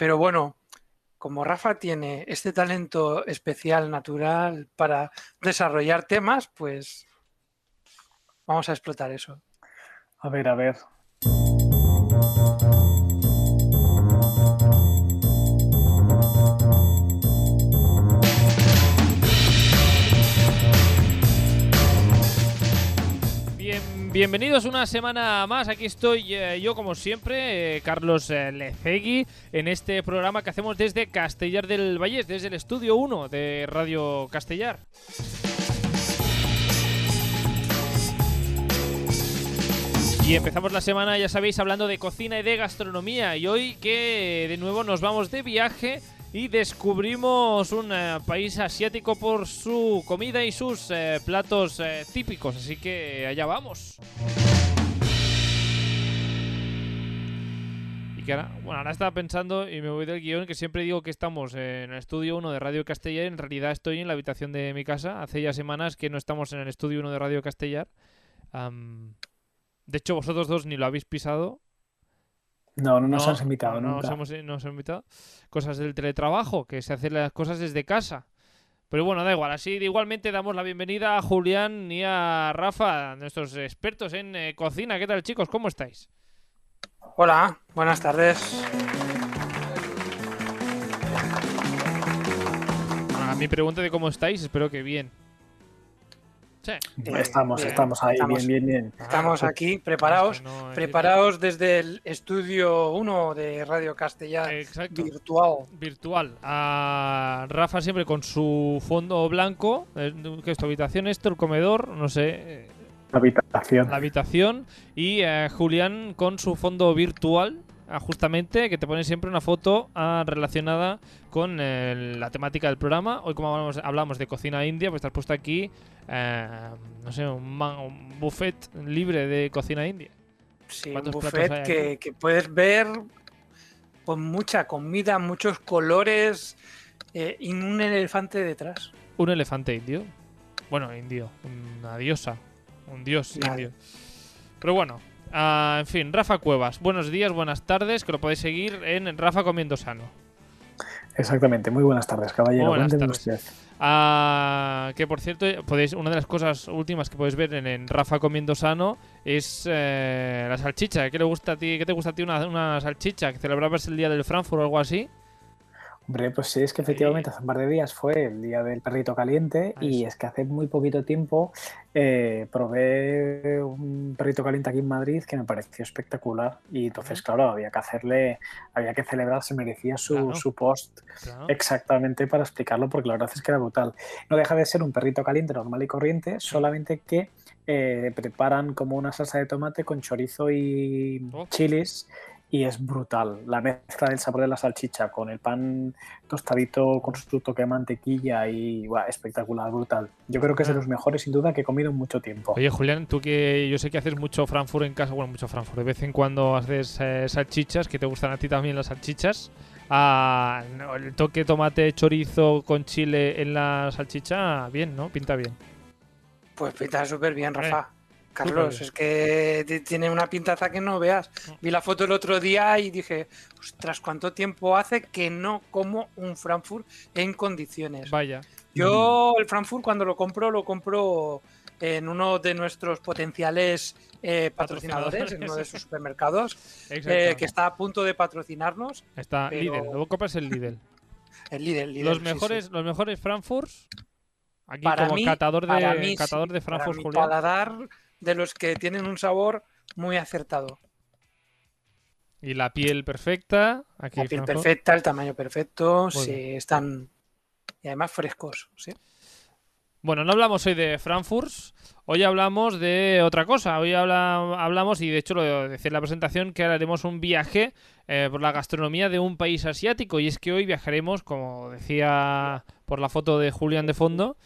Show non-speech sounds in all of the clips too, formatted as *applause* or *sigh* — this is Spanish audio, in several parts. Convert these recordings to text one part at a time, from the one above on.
Pero bueno, como Rafa tiene este talento especial, natural, para desarrollar temas, pues vamos a explotar eso. A ver, a ver. Bienvenidos una semana más. Aquí estoy eh, yo, como siempre, eh, Carlos eh, Lecegui, en este programa que hacemos desde Castellar del Vallés, desde el estudio 1 de Radio Castellar. Y empezamos la semana, ya sabéis, hablando de cocina y de gastronomía. Y hoy que de nuevo nos vamos de viaje y descubrimos un eh, país asiático por su comida y sus eh, platos eh, típicos. Así que allá vamos. Y que ahora, bueno, ahora estaba pensando y me voy del guion que siempre digo que estamos en el estudio 1 de Radio Castellar. En realidad estoy en la habitación de mi casa. Hace ya semanas que no estamos en el estudio 1 de Radio Castellar. de hecho, vosotros dos ni lo habéis pisado. No, no nos has invitado no, nunca. Nos hemos, invitado. Cosas del teletrabajo, que se hacen las cosas desde casa. Pero bueno, da igual. Así igualmente damos la bienvenida a Julián y a Rafa, nuestros expertos en eh, cocina. ¿Qué tal, chicos? ¿Cómo estáis? Hola, buenas tardes. a mi pregunta de cómo estáis, espero que bien. Estamos, estamos ahí, bien, bien, bien. Estamos aquí preparados, preparados desde el estudio 1 de Radio Castellar virtual. Virtual. A Rafa siempre con su fondo blanco, eh, que es tu habitación, esto, el comedor, no sé. La habitación. La habitación. Y a Julián con su fondo virtual, justamente que te pone siempre una foto ah, relacionada con eh, la temática del programa. Hoy como hablamos, de cocina india, pues te has puesto aquí, eh, no sé, un, buffet libre de cocina india. Sí, un buffet que, puedes ver con mucha comida, muchos colores eh, y un elefante detrás. ¿Un elefante indio? Bueno, indio, una diosa, un dios indio. Pero bueno, Ah, en fin, Rafa Cuevas, buenos días, buenas tardes, que lo podéis seguir en Rafa Comiendo Sano. Exactamente, muy buenas tardes, caballero. buenas tardes. Ah, que por cierto, podéis, una de las cosas últimas que podéis ver en, Rafa Comiendo Sano es eh, la salchicha. ¿Qué, le gusta a ti, ¿Qué te gusta a ti una, una salchicha? ¿Que celebrabas el día del Frankfurt o algo así? Hombre, pues sí, es que efectivamente hace un par de días fue el día del perrito caliente y es que hace muy poquito tiempo eh, probé un perrito caliente aquí en Madrid que me pareció espectacular y entonces, claro, había que hacerle, había que celebrar, se merecía su, su post exactamente para explicarlo porque la verdad es que era brutal. No deja de ser un perrito caliente normal y corriente, solamente que eh, preparan como una salsa de tomate con chorizo y oh. chiles y es brutal. La mezcla del sabor de la salchicha con el pan tostadito con su toque de mantequilla y espectacular, brutal. Yo creo que es de los mejores sin duda que he comido en mucho tiempo. Oye Julián, tú que yo sé que haces mucho Frankfurt en casa, bueno, mucho Frankfurt, de vez en cuando haces eh, salchichas, que te gustan a ti también las salchichas. Ah, el toque tomate chorizo con chile en la salchicha, bien, ¿no? Pinta bien. Pues pinta súper bien, Rafa. Carlos, es que tiene una pintaza que no veas. Vi la foto el otro día y dije, ostras, ¿cuánto tiempo hace que no como un Frankfurt en condiciones? Vaya. Yo el Frankfurt cuando lo compro, lo compro en uno de nuestros potenciales eh, patrocinadores, en uno de sus supermercados, eh, que está a punto de patrocinarnos. Está Lidl, luego compras el Lidl. el Lidl, Los mejores, los mejores Frankfurts. Aquí como catador de, catador de Frankfurt, de los que tienen un sabor muy acertado. Y la piel perfecta. Aquí la piel perfecta, el tamaño perfecto, sí, están. Y además frescos, sí. Bueno, no hablamos hoy de Frankfurt, hoy hablamos de otra cosa. Hoy hablamos, y de hecho lo decía en la presentación, que haremos un viaje eh, por la gastronomía de un país asiático. Y es que hoy viajaremos, como decía por la foto de Julián de fondo,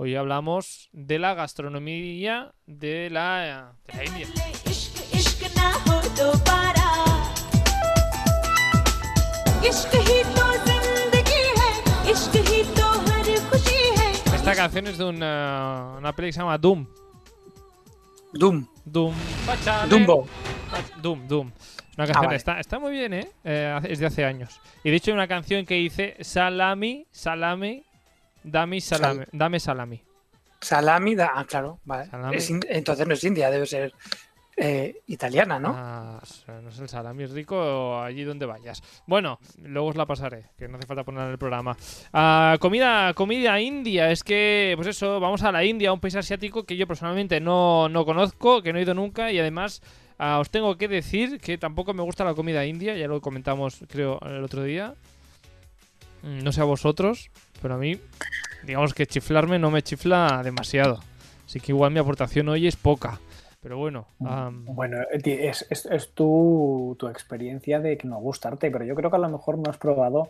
Hoy hablamos de la gastronomía de la, India. Esta canción es de una, una peli que se llama Doom. Doom. Doom. Dumbo. Doom, Doom. Una canción está, está muy bien, ¿eh? ¿eh? Es de hace años. Y de hecho hay una canción que dice salami, salami, dame salami, dame salami. Salami, da, ah, claro, vale. entonces no es India, debe ser eh, italiana, ¿no? Ah, no es el salami rico allí donde vayas. Bueno, luego os la pasaré, que no hace falta ponerla en el programa. Ah, comida, comida india, es que, pues eso, vamos a la India, un país asiático que yo personalmente no, no conozco, que no he ido nunca y además ah, os tengo que decir que tampoco me gusta la comida india, ya lo comentamos creo el otro día. Mm, no sé a vosotros, pero a mí, digamos que chiflarme no me chifla demasiado. Así que igual mi aportación hoy es poca. Pero bueno. Mm, bueno, es, es, tu, experiencia de que no gustarte, pero yo creo que a lo mejor no has probado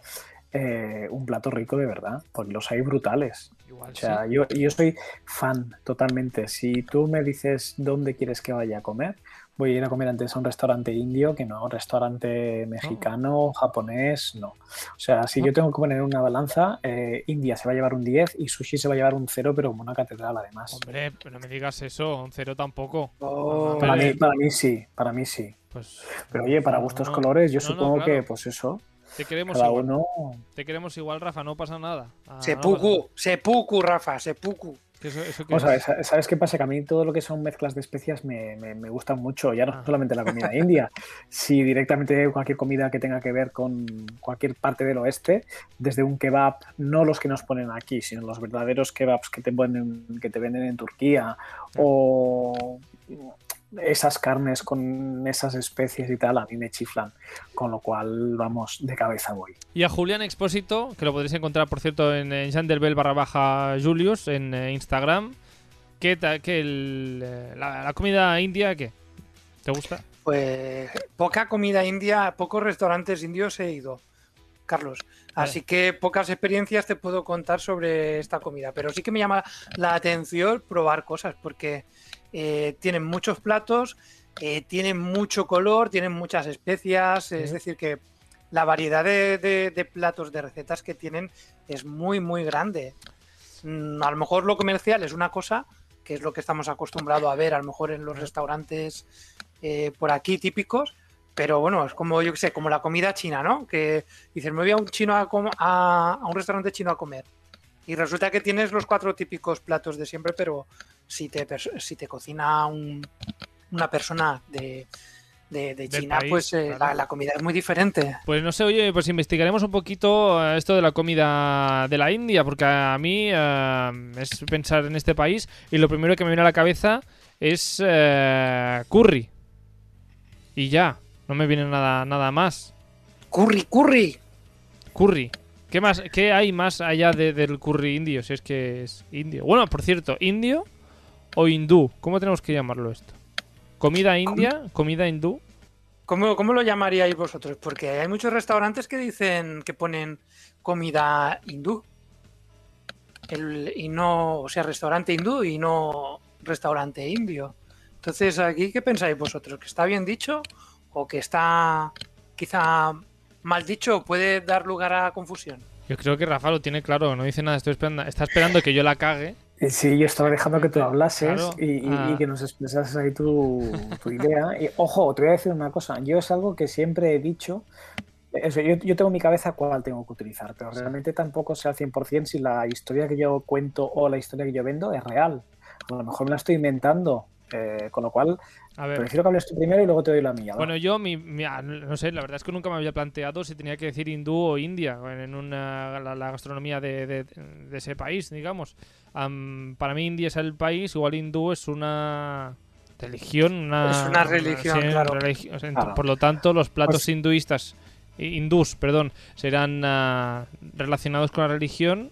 eh, un plato rico de verdad, porque los hay brutales. o sea, yo, yo soy fan totalmente. Si tú me dices dónde quieres que vaya a comer, voy a ir a comer antes a un restaurante indio que no a un restaurante mexicano, japonés, no. O sea, si yo tengo que poner una balanza, eh, India se va a llevar un 10 y sushi se va a llevar un 0, pero como una catedral además. Hombre, pero no me digas eso, un 0 tampoco. Oh. Para, mí, para mí sí, para mí sí. Pues, pero oye, para gustos colores, yo supongo que pues eso. Te queremos igual. Te queremos igual, Rafa, no pasa nada. Ah, sepuku, sepuku, Rafa, sepuku. ¿Sabes qué pasa? Que a mí todo lo que son mezclas de especias me, me, gustan mucho, ya no ah. solamente la comida *laughs* india, si directamente cualquier comida que tenga que ver con cualquier parte del oeste, desde un kebab, no los que nos ponen aquí, sino los verdaderos kebabs que te, ponen, que te venden en Turquía, o esas carnes con esas especies y tal a mí me chiflan, con lo cual vamos, de cabeza voy. Y a Julián Expósito, que lo podréis encontrar por cierto en, en barra baja Julius en eh, Instagram, ¿qué, qué eh, la, comida india qué? ¿Te gusta? Pues poca comida india, pocos restaurantes indios he ido, Carlos. Así que pocas experiencias te puedo contar sobre esta comida, pero sí que me llama la atención probar cosas, porque eh, tienen muchos platos, eh, tienen mucho color, tienen muchas especias, es decir, que la variedad de, platos, de recetas que tienen es muy, muy grande. Mm, a lo mejor lo comercial es una cosa, que es lo que estamos acostumbrados a ver, a lo mejor en los restaurantes eh, por aquí típicos, pero bueno, es como, yo que sé, como la comida china, ¿no? Que dices, me voy a un, chino a, a un restaurante chino a comer. Y resulta que tienes los cuatro típicos platos de siempre, pero si te, si te cocina una persona de, China, pues eh, la, comida es muy diferente. Pues no sé, oye, pues investigaremos un poquito eh, esto de la comida de la India, porque a mí eh, es pensar en este país y lo primero que me viene a la cabeza es curry. Y ya, no me viene nada, nada más. Curry, curry. Curry. ¿Qué más? ¿Qué hay más allá del curry indio? Si es que es indio. Bueno, por cierto, indio o hindú. ¿Cómo tenemos que llamarlo esto? ¿Comida india? ¿Comida hindú? ¿Cómo, ¿Cómo, lo llamaríais vosotros? Porque hay muchos restaurantes que dicen que ponen comida hindú. y no, o sea, restaurante hindú y no restaurante indio. Entonces, aquí, ¿qué pensáis vosotros? ¿Que está bien dicho o que está quizá mal dicho o puede dar lugar a confusión? Yo creo que Rafa lo tiene claro, no dice nada, estoy esperando, está esperando que yo la cague Sí, yo estaba dejando que tú hablases y, ah. que nos expresases ahí tu, idea. Y ojo, te voy a decir una cosa. Yo es algo que siempre he dicho. yo, tengo mi cabeza cuál tengo que utilizar, pero realmente tampoco sé al 100% si la historia que yo cuento o la historia que yo vendo es real. A lo mejor me la estoy inventando. Eh, con lo cual, Prefiero que hables tú primero y luego te doy la mía. Bueno, yo, mi, ah, no sé, la verdad es que nunca me había planteado si tenía que decir hindú o india en una, la, gastronomía de, ese país, digamos. Para mí, India es el país, igual hindú es una religión. Una, es una religión, claro. Por lo tanto, los platos pues hinduistas, hindús, perdón, serán ah, relacionados con la religión.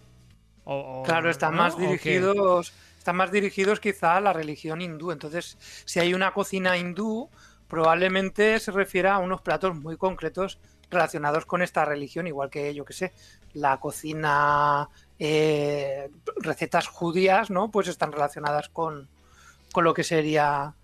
O, claro, están más dirigidos están más dirigidos quizá a la religión hindú. Entonces, si hay una cocina hindú, probablemente se refiera a unos platos muy concretos relacionados con esta religión, igual que yo que sé, la cocina, eh, recetas judías, ¿no? Pues están relacionadas con, con lo que sería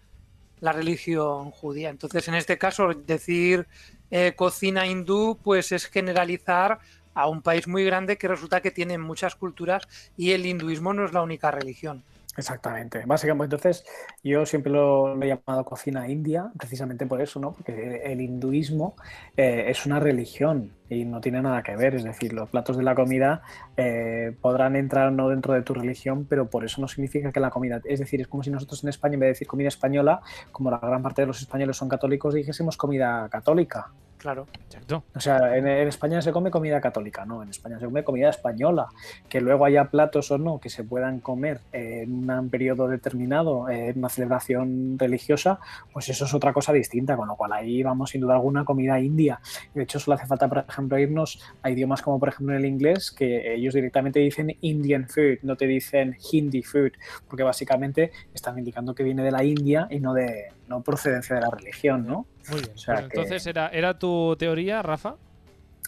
la religión judía. Entonces, en este caso, decir eh, cocina hindú, pues es generalizar a un país muy grande que resulta que tiene muchas culturas y el hinduismo no es la única religión. Exactamente. Básicamente, entonces, yo siempre lo, he llamado cocina india, precisamente por eso, ¿no? Porque el hinduismo eh, es una religión y no tiene nada que ver. Es decir, los platos de la comida eh, podrán entrar no dentro de tu religión, pero por eso no significa que la comida. Es decir, es como si nosotros en España, en vez de decir comida española, como la gran parte de los españoles son católicos, dijésemos comida católica. Claro. Exacto. O sea, en, España se come comida católica, no, en España se come comida española. Que luego haya platos o no que se puedan comer en un periodo determinado, en una celebración religiosa, pues eso es otra cosa distinta, con lo cual ahí vamos sin duda alguna comida india. De hecho, solo hace falta, por ejemplo, irnos a idiomas como por ejemplo en el inglés, que ellos directamente dicen Indian food, no te dicen Hindi food, porque básicamente están indicando que viene de la India y no de no procedencia de la religión, ¿no? Muy bien. Pues entonces, ¿era, ¿era tu teoría, Rafa?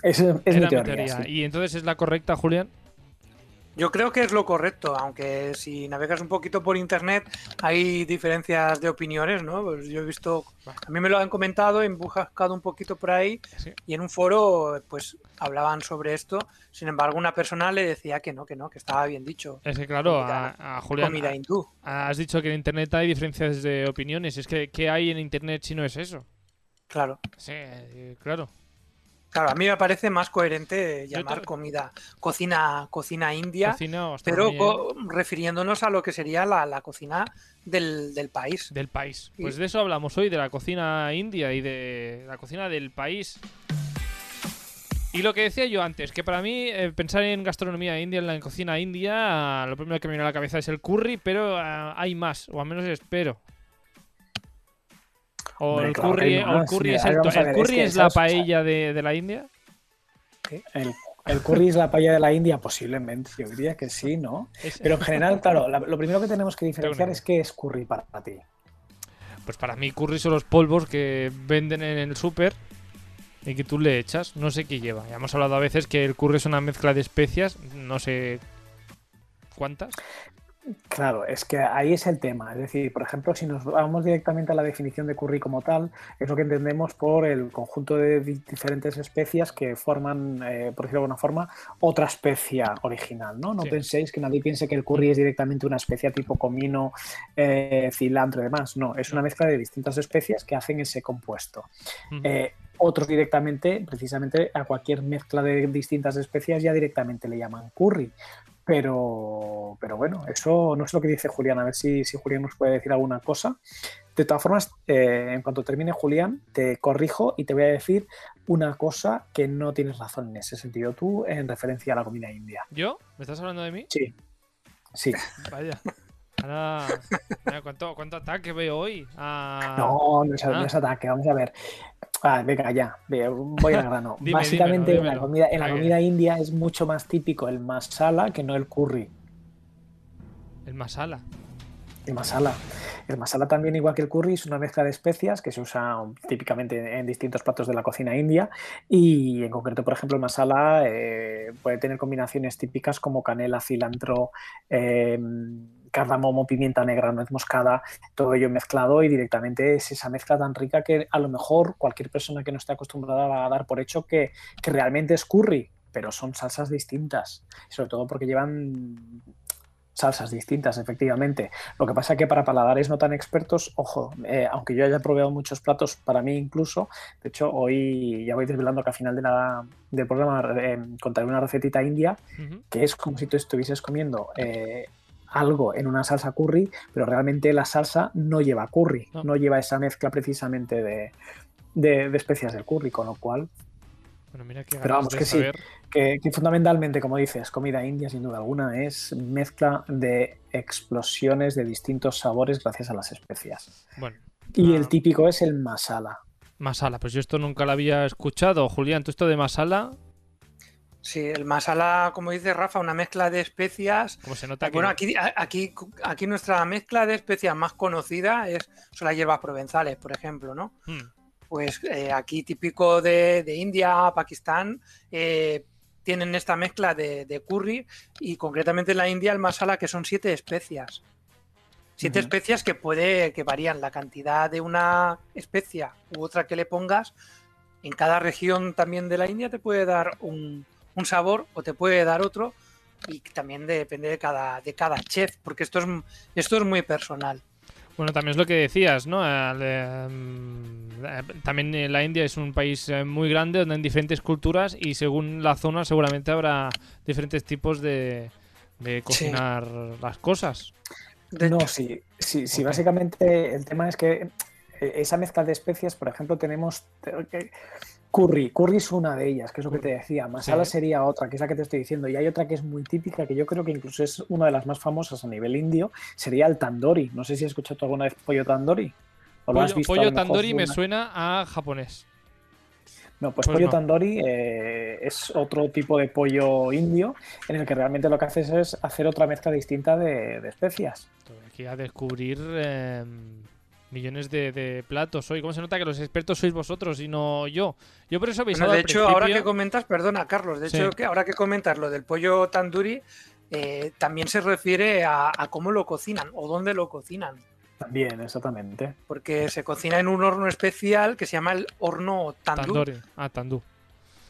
Es, es mi teoría. ¿Y entonces es la correcta, Julián? Yo creo que es lo correcto, aunque si navegas un poquito por internet hay diferencias de opiniones, ¿no? Pues yo he visto, a mí me lo han comentado, he buscado un poquito por ahí y en un foro pues hablaban sobre esto. Sin embargo, una persona le decía que no, que no, que estaba bien dicho. Es que claro, a, Julián, comida hindú. has dicho que en internet hay diferencias de opiniones. Es que ¿qué hay en internet si no es eso? Claro. Sí, eh, claro. Claro, a mí me parece más coherente llamar comida cocina cocina india, pero refiriéndonos a lo que sería la, cocina del, país. Del país. Pues de eso hablamos hoy, de la cocina india y de la cocina del país. Y lo que decía yo antes, que para mí eh, pensar en gastronomía india, en la cocina india, lo primero que me viene a la cabeza es el curry, pero eh, hay más, o al menos espero. O el curry, es, el, curry es, la paella de, la India. El, curry es la paella de la India, posiblemente. Yo diría que sí, ¿no? Pero en general, claro, lo primero que tenemos que diferenciar es qué es curry para ti. Pues para mí, curry son los polvos que venden en el súper y que tú le echas. No sé qué lleva. Ya hemos hablado a veces que el curry es una mezcla de especias, no sé cuántas. Claro, es que ahí es el tema. Es decir, por ejemplo, si nos vamos directamente a la definición de curry como tal, es lo que entendemos por el conjunto de diferentes especias que forman, eh, por decirlo de alguna forma, otra especia original. No, no penséis que nadie piense que el curry es directamente una especia tipo comino, eh, cilantro y demás. No, es una mezcla de distintas especias que hacen ese compuesto. Eh, otros directamente, precisamente a cualquier mezcla de distintas especias ya directamente le llaman curry. Pero, pero bueno, eso no es lo que dice Julián. A ver si, si Julián nos puede decir alguna cosa. De todas formas, eh, en cuanto termine Julián, te corrijo y te voy a decir una cosa que no tienes razón en ese sentido tú en referencia a la comida india. ¿Yo? ¿Me estás hablando de mí? Sí. Sí. Vaya. Ahora, ¿cuánto, ¿cuánto, ataque veo hoy? Ah, no, no es, no es, ataque. Vamos a ver. Ah, venga, ya, voy al grano. *laughs* Básicamente en la comida, en la comida india es mucho más típico el masala que no el curry. ¿El masala? El masala. El masala también, igual que el curry, es una mezcla de especias que se usa típicamente en distintos platos de la cocina india y en concreto, por ejemplo, el masala eh, puede tener combinaciones típicas como canela, cilantro, eh, cardamomo, pimienta negra, nuez moscada, todo ello mezclado y directamente es esa mezcla tan rica que a lo mejor cualquier persona que no esté acostumbrada va a dar por hecho que, realmente es curry, pero son salsas distintas, sobre todo porque llevan salsas distintas, efectivamente. Lo que pasa es que para paladares no tan expertos, ojo, eh, aunque yo haya probado muchos platos, para mí incluso, de hecho, hoy ya voy desvelando que al final de la, del programa eh, contaré una recetita india, que es como si tú estuvieses comiendo eh, algo en una salsa curry, pero realmente la salsa no lleva curry, no, lleva esa mezcla precisamente de, especias del curry, con lo cual... Bueno, mira que pero vamos, que sí, que, fundamentalmente, como dices, comida india sin duda alguna es mezcla de explosiones de distintos sabores gracias a las especias. Bueno, y el típico es el masala. Masala, pues yo esto nunca lo había escuchado. Julián, ¿tú esto de masala Sí, el masala, como dice Rafa, una mezcla de especias. Como se nota bueno, aquí, aquí, aquí nuestra mezcla de especias más conocida es, son las hierbas provenzales, por ejemplo, ¿no? Hmm. Pues eh, aquí típico de, India, Pakistán, eh, tienen esta mezcla de, curry y concretamente en la India el masala que son siete especias. Siete especias que puede, que varían la cantidad de una especia u otra que le pongas. En cada región también de la India te puede dar un, un sabor o te puede dar otro y también depende de cada, de cada chef, porque esto es, esto es muy personal. Bueno, también es lo que decías, ¿no? Eh, también la India es un país eh, muy grande donde hay diferentes culturas y según la zona seguramente habrá diferentes tipos de, cocinar las cosas. no, sí, sí, sí, básicamente el tema es que eh, esa mezcla de especias, por ejemplo, tenemos curry. Curry es una de ellas, que es lo que te decía. Masala sería otra, que es la que te estoy diciendo. Y hay otra que es muy típica, que yo creo que incluso es una de las más famosas a nivel indio, sería el tandoori. No sé si has escuchado alguna vez pollo tandoori. ¿O pollo, has visto pollo tandoori me suena a japonés. No, pues, pues pollo tandoori eh, es otro tipo de pollo indio en el que realmente lo que haces es hacer otra mezcla distinta de, especias. Aquí a descubrir em, millones de, platos hoy. ¿Cómo se nota que los expertos sois vosotros y no yo? Yo por eso habéis De hecho, ahora que comentas, perdona, Carlos, de hecho, que ahora que comentas lo del pollo tandoori, eh, también se refiere a, cómo lo cocinan o dónde lo cocinan. También, exactamente. Porque se cocina en un horno especial que se llama el horno tandur. Ah, tandur.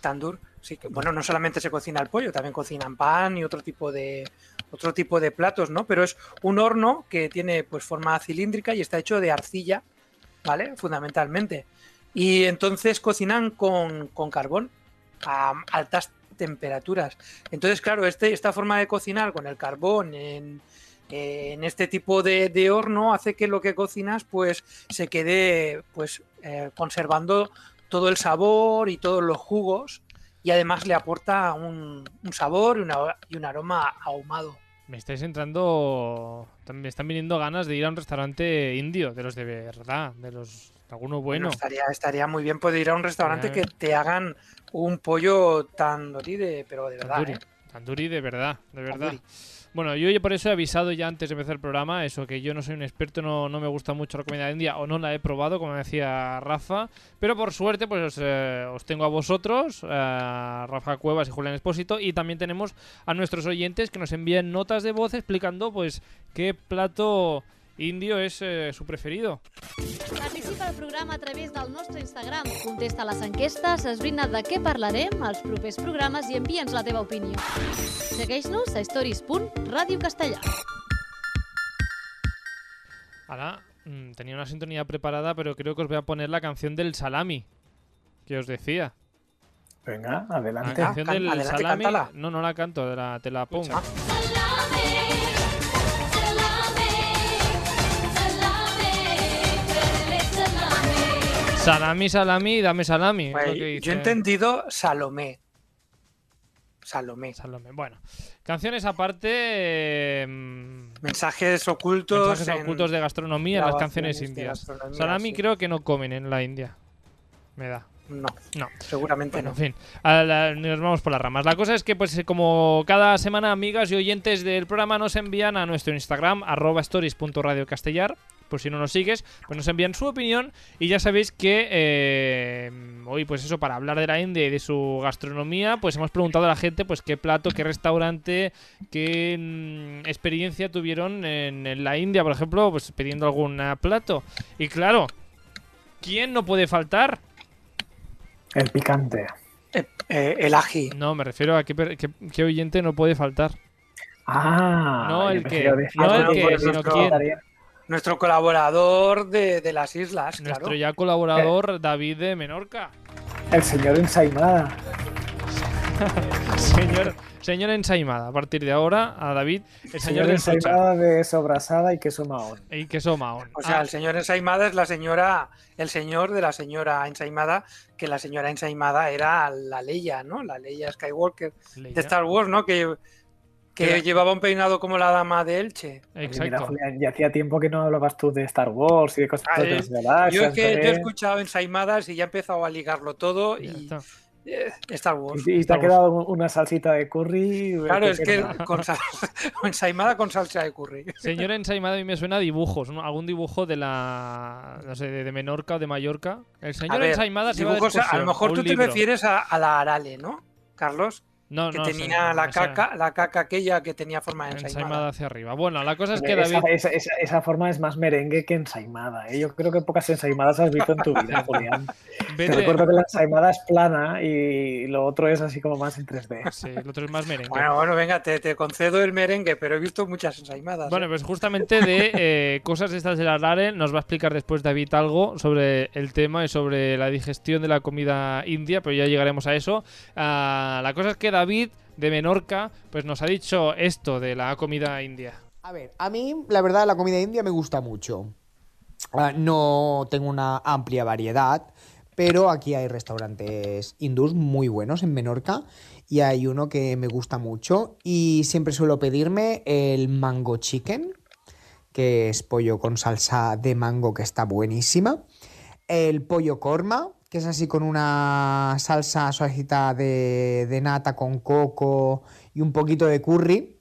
Tandur. Sí, que, bueno, no solamente se cocina el pollo, también cocinan pan y otro tipo de otro tipo de platos, ¿no? Pero es un horno que tiene pues forma cilíndrica y está hecho de arcilla, ¿vale? Fundamentalmente. Y entonces cocinan con, carbón a altas temperaturas. Entonces, claro, este, esta forma de cocinar con el carbón en, este tipo de, horno hace que lo que cocinas pues se quede pues eh, conservando todo el sabor y todos los jugos y además le aporta un, sabor y, un aroma ahumado. Me estáis entrando. Me están viniendo ganas de ir a un restaurante indio, de los de verdad, de los. Alguno bueno. estaría, estaría muy bien poder ir a un restaurante que te hagan un pollo tandoori de, pero de verdad. Tandoori, ¿eh? de verdad, de verdad. Bueno, yo por eso he avisado ya antes de empezar el programa, eso, que yo no soy un experto, no, no me gusta mucho la comida india o no la he probado, como decía Rafa, pero por suerte pues os, eh, tengo a vosotros, Rafa Cuevas y Julián Espósito, y también tenemos a nuestros oyentes que nos envían notas de voz explicando pues qué plato indio és eh, su preferido. Participa al programa a través del nostre Instagram. Contesta les enquestes, esbrina de què parlarem als propers programes i envia'ns la teva opinió. Segueix-nos a stories.radiocastellà. Ahora, mmm, tenía una sintonía preparada, pero creo que os voy a poner la canción del salami que os decía. Venga, adelante. La canción del adelante, salami. Cántala. No, no la canto, la, te la pongo. Salami, salami, dame salami. yo he entendido Salomé. Salomé. Salomé. Bueno, canciones aparte. Em, mensajes ocultos. Mensajes ocultos de gastronomía en las canciones indias. Salami creo que no comen en la India. Me da. No, no, seguramente no. En fin, nos vamos por las ramas. La cosa es que, pues, como cada semana, amigas y oyentes del programa nos envían a nuestro Instagram, arroba stories.radiocastellar, por si no nos sigues, pues nos envían su opinión y ya sabéis que eh, hoy, pues eso, para hablar de la India y de su gastronomía, pues hemos preguntado a la gente, pues, qué plato, qué restaurante, qué mm, experiencia tuvieron en, en la India, por ejemplo, pues pidiendo algún plato. Y claro, ¿quién no puede faltar? El picante. Eh, eh, el ají. No, me refiero a qué, oyente no puede faltar. Ah, no el que, no el que, sino quién. Nuestro colaborador de, las islas, Nuestro ya colaborador David de Menorca. El señor Ensaimada. *laughs* señor, señor Ensaimada, a partir de ahora, a David, el señor, Ensaimada de sobrasada y queso mahón. Y queso mahón. O sea, el señor Ensaimada es la señora, el señor de la señora Ensaimada, que la señora Ensaimada era la Leia, ¿no? La Leia Skywalker de Star Wars, ¿no? Que que llevaba un peinado como la dama de Elche. Exacto. ya hacía tiempo que no hablabas tú de Star Wars y de cosas de las Yo, que, he escuchado ensaimadas y ya he empezado a ligarlo todo y eh, Star Wars. Y, te ha quedado una salsita de curry. Claro, es que *laughs* con ensaimada con salsa de curry. Señora ensaimada, a mí me suena a dibujos, algún dibujo de la, no sé, de, Menorca o de Mallorca. El señor ensaimada se va a, a lo mejor tú te refieres a, a la Arale, ¿no, Carlos? No, que no tenía la caca, la caca aquella que tenía forma de Ensaimada ensaimada. hacia arriba. Bueno, la cosa es que Esa, David. esa- esa- esa forma es más merengue que ensaimada. ¿eh? Yo creo que pocas ensaimadas has visto en tu vida, *laughs* Julián. Te recuerdo que la ensaimada es plana y lo otro es así como más en 3D. Sí, el otro es más merengue. Bueno, bueno, venga, te, te concedo el merengue, pero he visto muchas ensaimadas. Bueno, ¿eh? pues justamente de *laughs* eh, cosas estas de la Rare nos va a explicar después David algo sobre el tema y sobre la digestión de la comida india, pero ya llegaremos a eso. Ah, la cosa es que David de Menorca pues nos ha dicho esto de la comida india. A ver, a mí, la verdad, la comida india me gusta mucho. Ah, no tengo una amplia variedad, pero aquí hay restaurantes hindús muy buenos en Menorca y hay uno que me gusta mucho y siempre suelo pedirme el mango chicken, que es pollo con salsa de mango que está buenísima. El pollo korma, que es así con una salsa suavecita de, de nata con coco y un poquito de curry.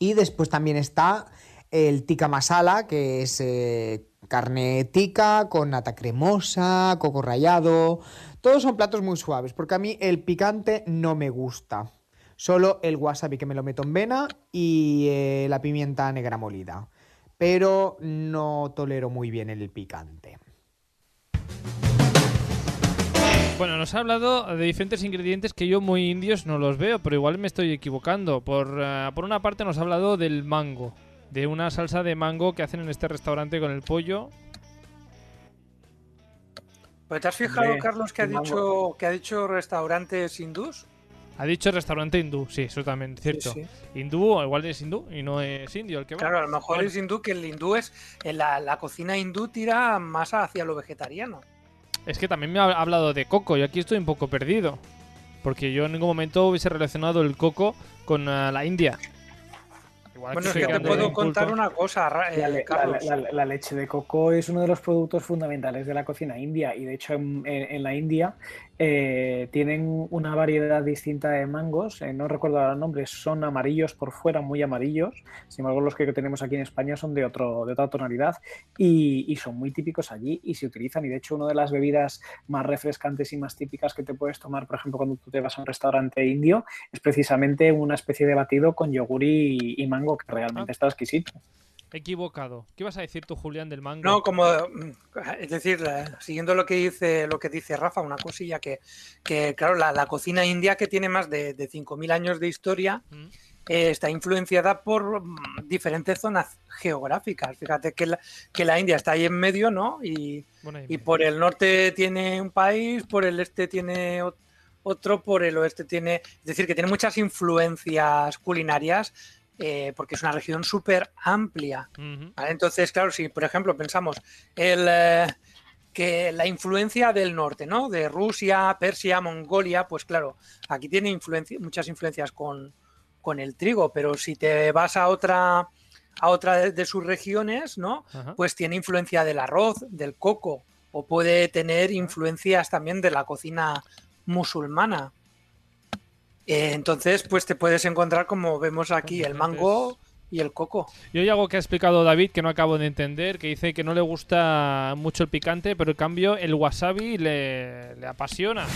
Y después también está el tikka masala, que es eh, carne tikka con nata cremosa, coco rallado. Todos son platos muy suaves, porque a mí el picante no me gusta. Solo el wasabi que me lo meto en vena y eh, la pimienta negra molida. Pero no tolero muy bien el picante. Bueno, nos ha hablado de diferentes ingredientes que yo muy indios no los veo, pero igual me estoy equivocando. Por, eh, por una parte nos ha hablado del mango, de una salsa de mango que hacen en este restaurante con el pollo. Pues ¿Te has fijado, Carlos, que ha, dicho, que ha dicho restaurantes hindús? Ha dicho restaurante hindú, sí, eso también, cierto. Sí, sí. Hindú, igual es hindú y no es indio el que va. Claro, a lo mejor Bueno. es hindú, que el hindú es. en La, la cocina hindú tira más hacia lo vegetariano. Es que también me ha hablado de coco y aquí estoy un poco perdido. Porque yo en ningún momento hubiese relacionado el coco con eh, la India. Igual Bueno, es que te puedo contar una cosa, eh, La, le- Carlos. la- la- la leche de coco es uno de los productos fundamentales de la cocina india y de hecho en, en- en la India eh, tienen una variedad distinta de mangos, eh, no recuerdo ahora el nombre, son amarillos por fuera, muy amarillos, sin embargo los que tenemos aquí en España son de, otro, de otra tonalidad y, y son muy típicos allí y se utilizan y de hecho una de las bebidas más refrescantes y más típicas que te puedes tomar, por ejemplo, cuando tú te vas a un restaurante indio, es precisamente una especie de batido con yogur y, y mango que realmente Ah. está exquisito. Equivocado. ¿Qué ibas a decir tú, Julián, del mango? No, como mm, es decir, siguiendo lo que dice lo que dice Rafa, una cosilla que, que claro, la, la cocina india que tiene más de, de 5.000 años de historia Mm. eh, está influenciada por mm, diferentes zonas geográficas. Fíjate que la, que la India está ahí en medio, ¿no? Y, idea. y por el norte tiene un país, por el este tiene ot- otro, por el oeste tiene, es decir, que tiene muchas influencias culinarias eh, porque es una región súper amplia. Entonces, claro, si por ejemplo pensamos el, eh, que la influencia del norte, ¿no? De Rusia, Persia, Mongolia, pues claro, aquí tiene influencia, muchas influencias con, con el trigo, pero si te vas a otra a otra de, de sus regiones, ¿no? Pues tiene influencia del arroz, del coco, o puede tener influencias también de la cocina musulmana. Eh, entonces, pues te puedes encontrar, como vemos aquí, el mango y el coco. Y hoy algo que ha explicado David que no acabo de entender, que dice que no le gusta mucho el picante, pero en cambio el wasabi le, le apasiona.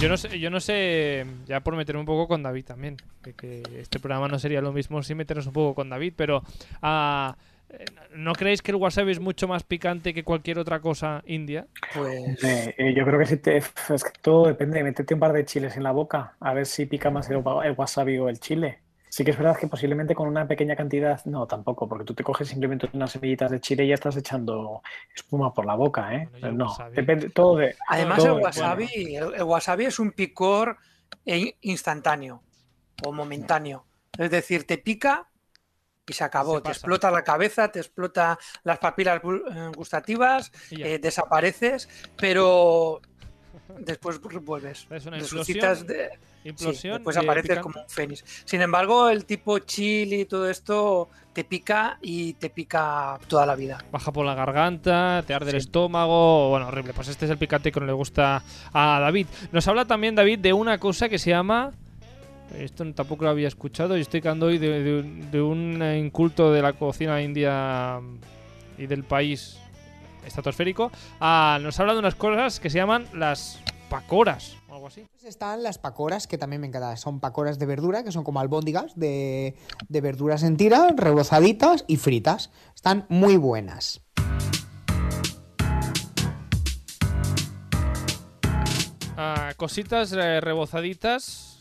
Yo no sé, yo no sé, ya por meterme un poco con David también, que, que este programa no sería lo mismo sin meternos un poco con David, pero eh, ¿no creéis que el wasabi es mucho más picante que cualquier otra cosa india? Pues Eh, eh, yo creo que si te, es que todo depende. Métete un par de chiles en la boca a ver si pica más el, wa- el wasabi o el chile. Sí que es verdad que posiblemente con una pequeña cantidad, no, tampoco, porque tú te coges simplemente unas semillitas de chile y ya estás echando espuma por la boca, ¿eh? Bueno, no, wasabi. depende todo de. Además, todo el de- wasabi, el, el wasabi es un picor e- instantáneo o momentáneo. Es decir, te pica y se acabó. Se te explota la cabeza, te explota las papilas eh, gustativas, eh, desapareces, pero después vuelves. Es una Resucitas explosión, de- sí, después de apareces picante. como un fénix. Sin embargo, el tipo chili y todo esto te pica y te pica toda la vida. Baja por la garganta, te arde el estómago. Bueno, horrible. Pues este es el picante que no le gusta a David. Nos habla también David de una cosa que se llama. Esto tampoco lo había escuchado y estoy quedando hoy de, de- de un inculto de la cocina india y del país estratosférico. Ah, nos habla de unas cosas que se llaman las pacoras o algo así. Pues están las pacoras, que también me encantan. Son pacoras de verdura, que son como albóndigas de, de verduras en tira, rebozaditas y fritas. Están muy buenas. Ah, cositas eh, rebozaditas.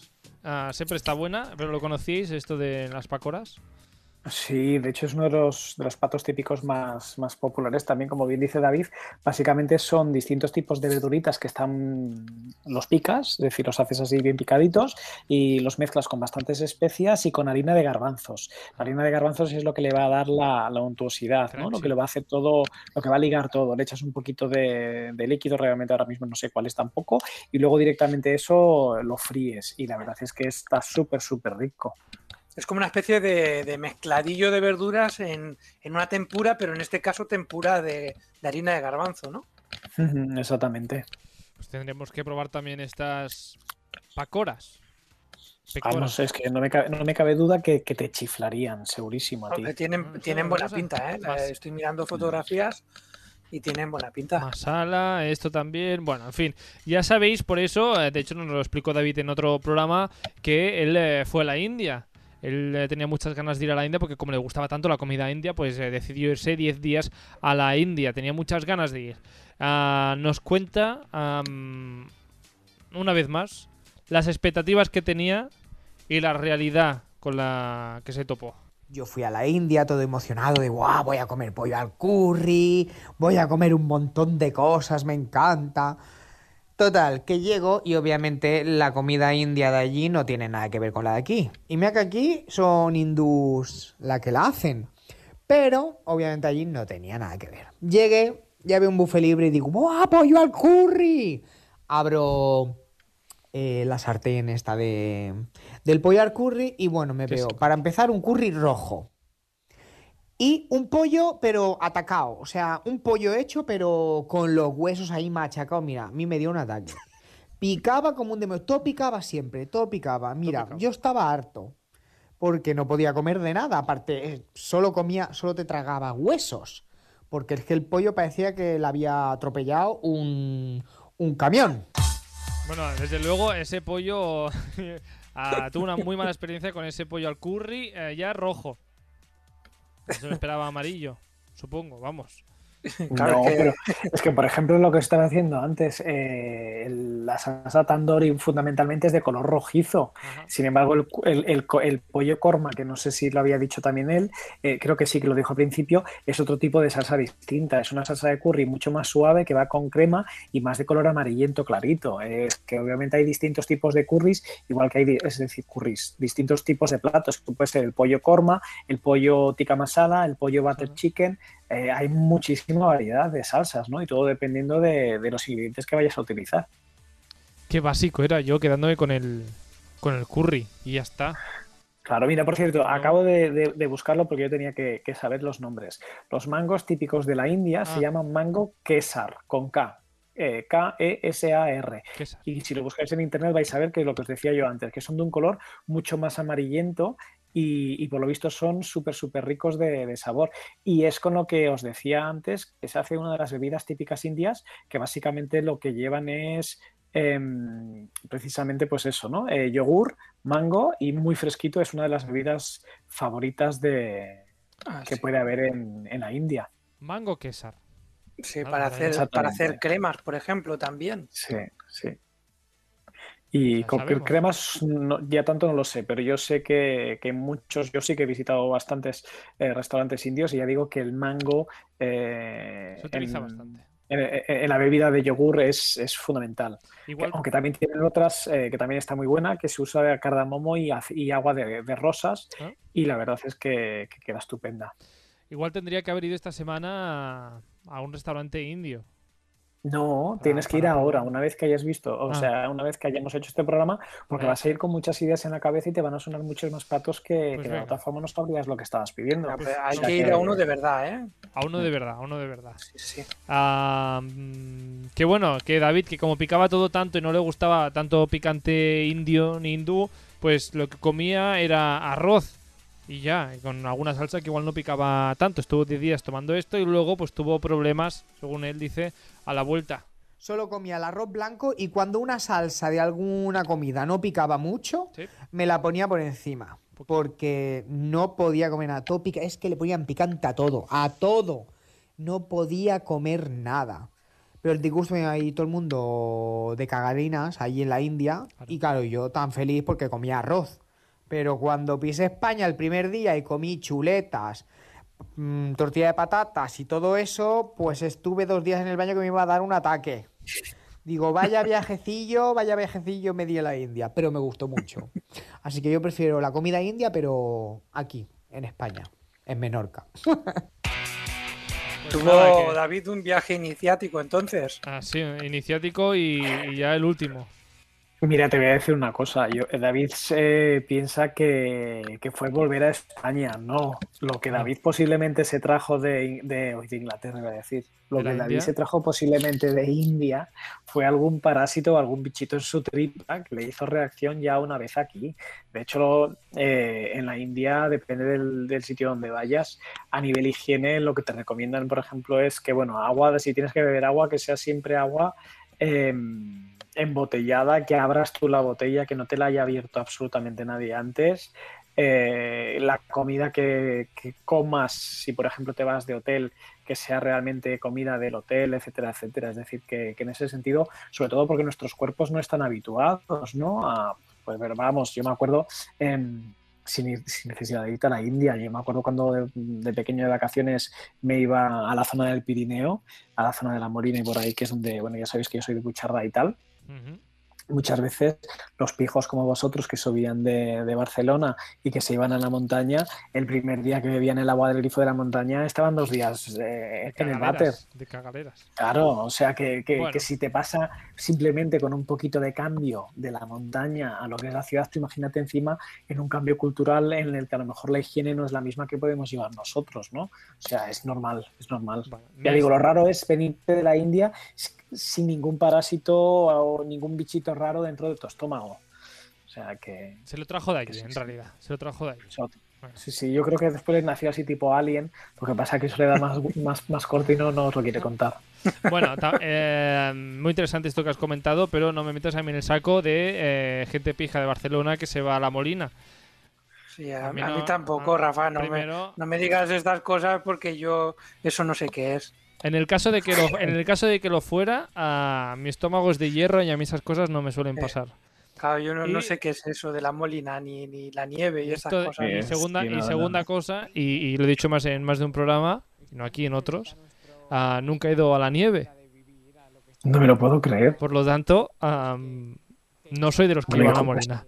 Ah, siempre está buena, pero lo conocíais, esto de las pacoras. Sí, de hecho es uno de los, de los típicos más, más populares también, como bien dice David, básicamente son distintos tipos de verduritas que están, los picas, es decir, los haces así bien picaditos y los mezclas con bastantes especias y con harina de garbanzos. La harina de garbanzos es lo que le va a dar la, la untuosidad, ¿no? lo que le va a hacer todo, lo que va a ligar todo. Le echas un poquito de, de líquido, realmente ahora mismo no sé cuál es tampoco, y luego directamente eso lo fríes y la verdad es que está súper, súper rico. Es como una especie de, de mezcladillo de verduras en, en, una tempura, pero en este caso tempura de, de, harina de garbanzo, ¿no? Exactamente. Pues tendremos que probar también estas pacoras. Ah, no sé, es que no me cabe, no me cabe duda que, que, te chiflarían, segurísimo a ti. Tienen, no, tienen buena pinta, ¿eh? Más... Estoy mirando fotografías y tienen buena pinta. Masala, esto también. Bueno, en fin, ya sabéis por eso, eh, de hecho nos lo explicó David en otro programa, que él eh, fue a la India. Él eh, tenía muchas ganas de ir a la India porque como le gustaba tanto la comida india, pues eh, decidió irse 10 días a la India. Tenía muchas ganas de ir. Uh, nos cuenta, una vez más, las expectativas que tenía y la realidad con la que se topó. Yo fui a la India todo emocionado de, wow, voy a comer pollo al curry, voy a comer un montón de cosas, me encanta. Total, que llego y obviamente la comida india de allí no tiene nada que ver con la de aquí. Y mira que aquí son hindús la que la hacen. Pero obviamente allí no tenía nada que ver. Llegué, ya veo un buffet libre y digo, ¡Buah, pollo al curry! Abro eh, la sartén esta de, del pollo al curry y bueno, me veo, para empezar, un curry rojo. Y un pollo, pero atacado. O sea, un pollo hecho, pero con los huesos ahí machacados. Mira, a mí me dio un ataque. *laughs* Picaba como un demonio. Todo picaba siempre, todo picaba. Mira, picaba. yo estaba harto. Porque no podía comer de nada. Aparte, eh, solo comía, solo te tragaba huesos. Porque es que el pollo parecía que le había atropellado un, un camión. Bueno, desde luego, ese pollo. *laughs* ah, tuve una muy mala experiencia con ese pollo al curry, eh, ya rojo. Eso me esperaba amarillo, supongo, vamos. *laughs* Claro, no, que... pero es que, por ejemplo, lo que estaba haciendo antes, eh, la salsa tandoori fundamentalmente es de color rojizo. Sin embargo, el, el, el, pollo korma, que no sé si lo había dicho también él, eh, creo que sí que lo dijo al principio, es otro tipo de salsa distinta. Es una salsa de curry mucho más suave que va con crema y más de color amarillento clarito. Es que obviamente hay distintos tipos de curries, igual que hay, es decir, curries, distintos tipos de platos. Puede ser el pollo korma, el pollo tikka masala, el pollo butter chicken, eh, hay muchísima variedad de salsas, ¿no? Y todo dependiendo de, de, los ingredientes que vayas a utilizar. Qué básico era yo quedándome con el, con el curry y ya está. Claro, mira, por cierto, no. acabo de, de, de, buscarlo porque yo tenía que, que, saber los nombres. Los mangos típicos de la India ah. se llaman mango quesar, con K. Eh, K-E-S-A-R. Y si lo buscáis en internet vais a ver que es lo que os decía yo antes, que son de un color mucho más amarillento y, y, por lo visto son súper, súper ricos de, de, sabor. Y es con lo que os decía antes, que se hace una de las bebidas típicas indias, que básicamente lo que llevan es eh, precisamente pues eso, ¿no? Eh, yogur, mango y muy fresquito, es una de las bebidas favoritas de, ah, que sí. puede haber en, en, la India. Mango quesar. Sí, para, hacer, para hacer cremas, por ejemplo, también. Sí, sí. Y con cremas no, ya tanto no lo sé, pero yo sé que, que, muchos, yo sí que he visitado bastantes eh, restaurantes indios y ya digo que el mango eh, se utiliza en, bastante. En, en, la bebida de yogur es, es fundamental. Igual. Aunque también tienen otras eh, que también está muy buena, que se usa cardamomo y, y agua de, de rosas ¿Ah? y la verdad es que, que, queda estupenda. Igual tendría que haber ido esta semana a un restaurante indio. No, para, tienes que ir ahora, una vez que hayas visto, o ah. sea, una vez que hayamos hecho este programa, porque vas a ir con muchas ideas en la cabeza y te van a sonar muchos más platos que, pues que de otra forma no sabrías lo que estabas pidiendo. Pues, hay que ir a uno de verdad, ¿eh? A uno de verdad, a uno de verdad. Sí, sí. Ah, que bueno, que David, que como picaba todo tanto y no le gustaba tanto picante indio ni hindú, pues lo que comía era arroz y ya, con alguna salsa que igual no picaba tanto. Estuvo 10 días tomando esto y luego pues tuvo problemas, según él dice, a la vuelta. solo comía el arroz blanco y cuando una salsa de alguna comida no picaba mucho, Sí. me la ponía por encima. Porque no podía comer nada. Todo pica- Es que le ponían picante a todo, a todo. No podía comer nada. Pero el disgusto me ahí todo el mundo de cagarinas, ahí en la India. Y claro, yo tan feliz porque comía arroz. Pero cuando pisé España el primer día y comí chuletas, mm, tortilla de patatas y todo eso, pues estuve dos días en el baño que me iba a dar un ataque. Digo, vaya viajecillo, vaya viajecillo me di a la India, pero me gustó mucho. Así que yo prefiero la comida india, pero aquí, en España, en Menorca. Pues Tuvo que- David un viaje iniciático entonces. Ah, sí, iniciático y, y ya el último. Mira, te voy a decir una cosa. Yo, David se piensa que, que fue volver a España. No, lo que David posiblemente se trajo de, de, Inglaterra, iba a decir. Lo ¿De la que David India? se trajo posiblemente de India fue algún parásito o algún bichito en su tripa que le hizo reacción ya una vez aquí. De hecho, eh, en la India, depende del, del sitio donde vayas, a nivel higiene, lo que te recomiendan, por ejemplo, es que, bueno, agua, si tienes que beber agua, que sea siempre agua. em, embotellada, que abras tú la botella, que no te la haya abierto absolutamente nadie antes. Eh, la comida que, comas, si por ejemplo te vas de hotel, que sea realmente comida del hotel, etcétera, etcétera. Es decir, que, que en ese sentido, sobre todo porque nuestros cuerpos no están habituados, ¿no? A, pues pero vamos, yo me acuerdo sin, necesidad de ir a la India. Yo me acuerdo cuando de, de pequeño de vacaciones me iba a la zona del Pirineo, a la zona de la Morina y por ahí, que es donde, bueno, ya sabéis que yo soy de Bucharra y tal Muchas veces los pijos como vosotros que subían de, de Barcelona y que se iban a la montaña, el primer día que bebían el agua del grifo de la montaña estaban dos días eh, en el váter. De cagaleras. Claro, o sea que, que- Bueno. que si te pasa simplemente con un poquito de cambio de la montaña a lo que es la ciudad, tú imagínate encima en un cambio cultural en el que a lo mejor la higiene no es la misma que podemos llevar nosotros, ¿no? O sea, es normal, es normal. Ya digo, lo raro es venirte de la India sin ningún parásito o ningún bichito raro dentro de tu estómago. O sea que. Se lo trajo de aquí, sí, en sí. realidad. Se lo trajo de Bueno. Sí, sí, yo creo que después nació así tipo Alien, lo que pasa es que eso le da más, *laughs* más, más corto y no, no os lo quiere contar. Bueno, ta- eh, muy interesante esto que has comentado, pero no me metas a mí en el saco de eh, gente pija de Barcelona que se va a la Molina. Sí, a, A mí a mí no- tampoco, Rafa. No, primero- me, no me digas estas cosas porque yo eso no sé qué es. En el caso de que lo, en el caso de que lo fuera, a mi estómago es de hierro y a mí esas cosas no me suelen Eh, pasar. Claro, yo no, no Y- sé qué es eso de la molina ni, ni la nieve y esas Esto- cosas. y segunda, y segunda cosa, y, y lo he dicho más en más de un programa, no aquí en otros, ah, nunca he ido a la nieve. No me lo puedo creer. Por lo tanto, am, no soy de los que iban a la pues- Molina.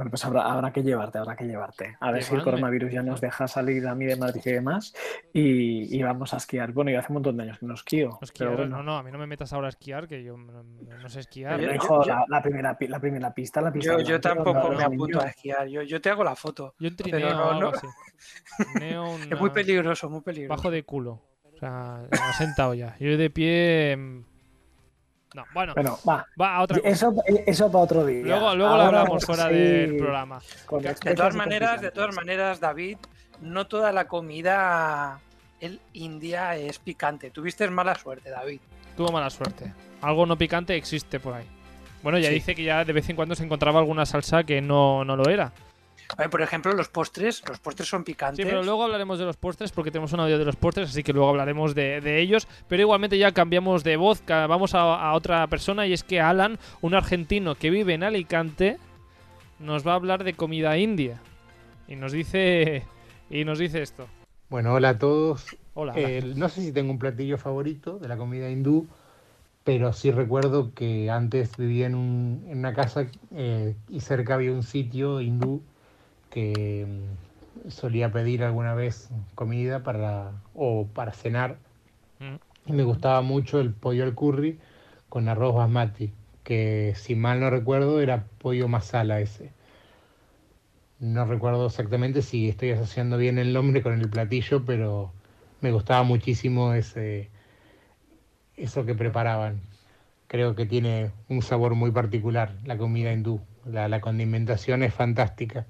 Bueno, pues habrá, habrá que llevarte, habrá que llevarte. A ver si el coronavirus ya nos deja salir a mí de Madrid y demás y, y vamos a esquiar. Bueno, yo hace un montón de años que no esquío. No, pero esquiar, bueno. no, no, a mí no me metas ahora a esquiar, que yo no, no sé esquiar. Yo- Pero, hijo, yo- la, la primera, la primera pista, la pista Yo, tampoco me apunto a esquiar. Yo, yo te hago la foto. Yo en Pero trineo no, o algo no. así. Trineo *laughs* Es muy peligroso, muy peligroso. bajo de culo. O sea, ha sentado ya. Yo de pie... No, bueno, Bueno, va. va a otra cosa. Eso, eso para otro día. Luego, luego lo hablamos fuera del programa. De todas maneras, de todas maneras, David, no toda la comida el India es picante. Tuviste mala suerte, David. Tuvo mala suerte. Algo no picante existe por ahí. Bueno, ya Sí. dice que ya de vez en cuando se encontraba alguna salsa que no, no lo era. A ver, por ejemplo, los postres, los postres son picantes. Sí, pero luego hablaremos de los postres porque tenemos un audio de los postres, así que luego hablaremos de, de ellos. Pero igualmente ya cambiamos de voz, vamos a, a otra persona y es que Alan, un argentino que vive en Alicante, nos va a hablar de comida india. Y nos dice, y nos dice esto. Bueno, hola a todos. Hola. Eh, no sé si tengo un platillo favorito de la comida hindú, pero sí recuerdo que antes vivía en, un- en una casa eh, y cerca había un sitio hindú que mm, solía pedir alguna vez comida para o para cenar Mm. y me gustaba mucho el pollo al curry con arroz basmati, que si mal no recuerdo era pollo masala ese. No recuerdo exactamente si estoy asociando bien el nombre con el platillo, pero me gustaba muchísimo ese eso que preparaban. Creo que tiene un sabor muy particular la comida hindú. La, la condimentación es fantástica.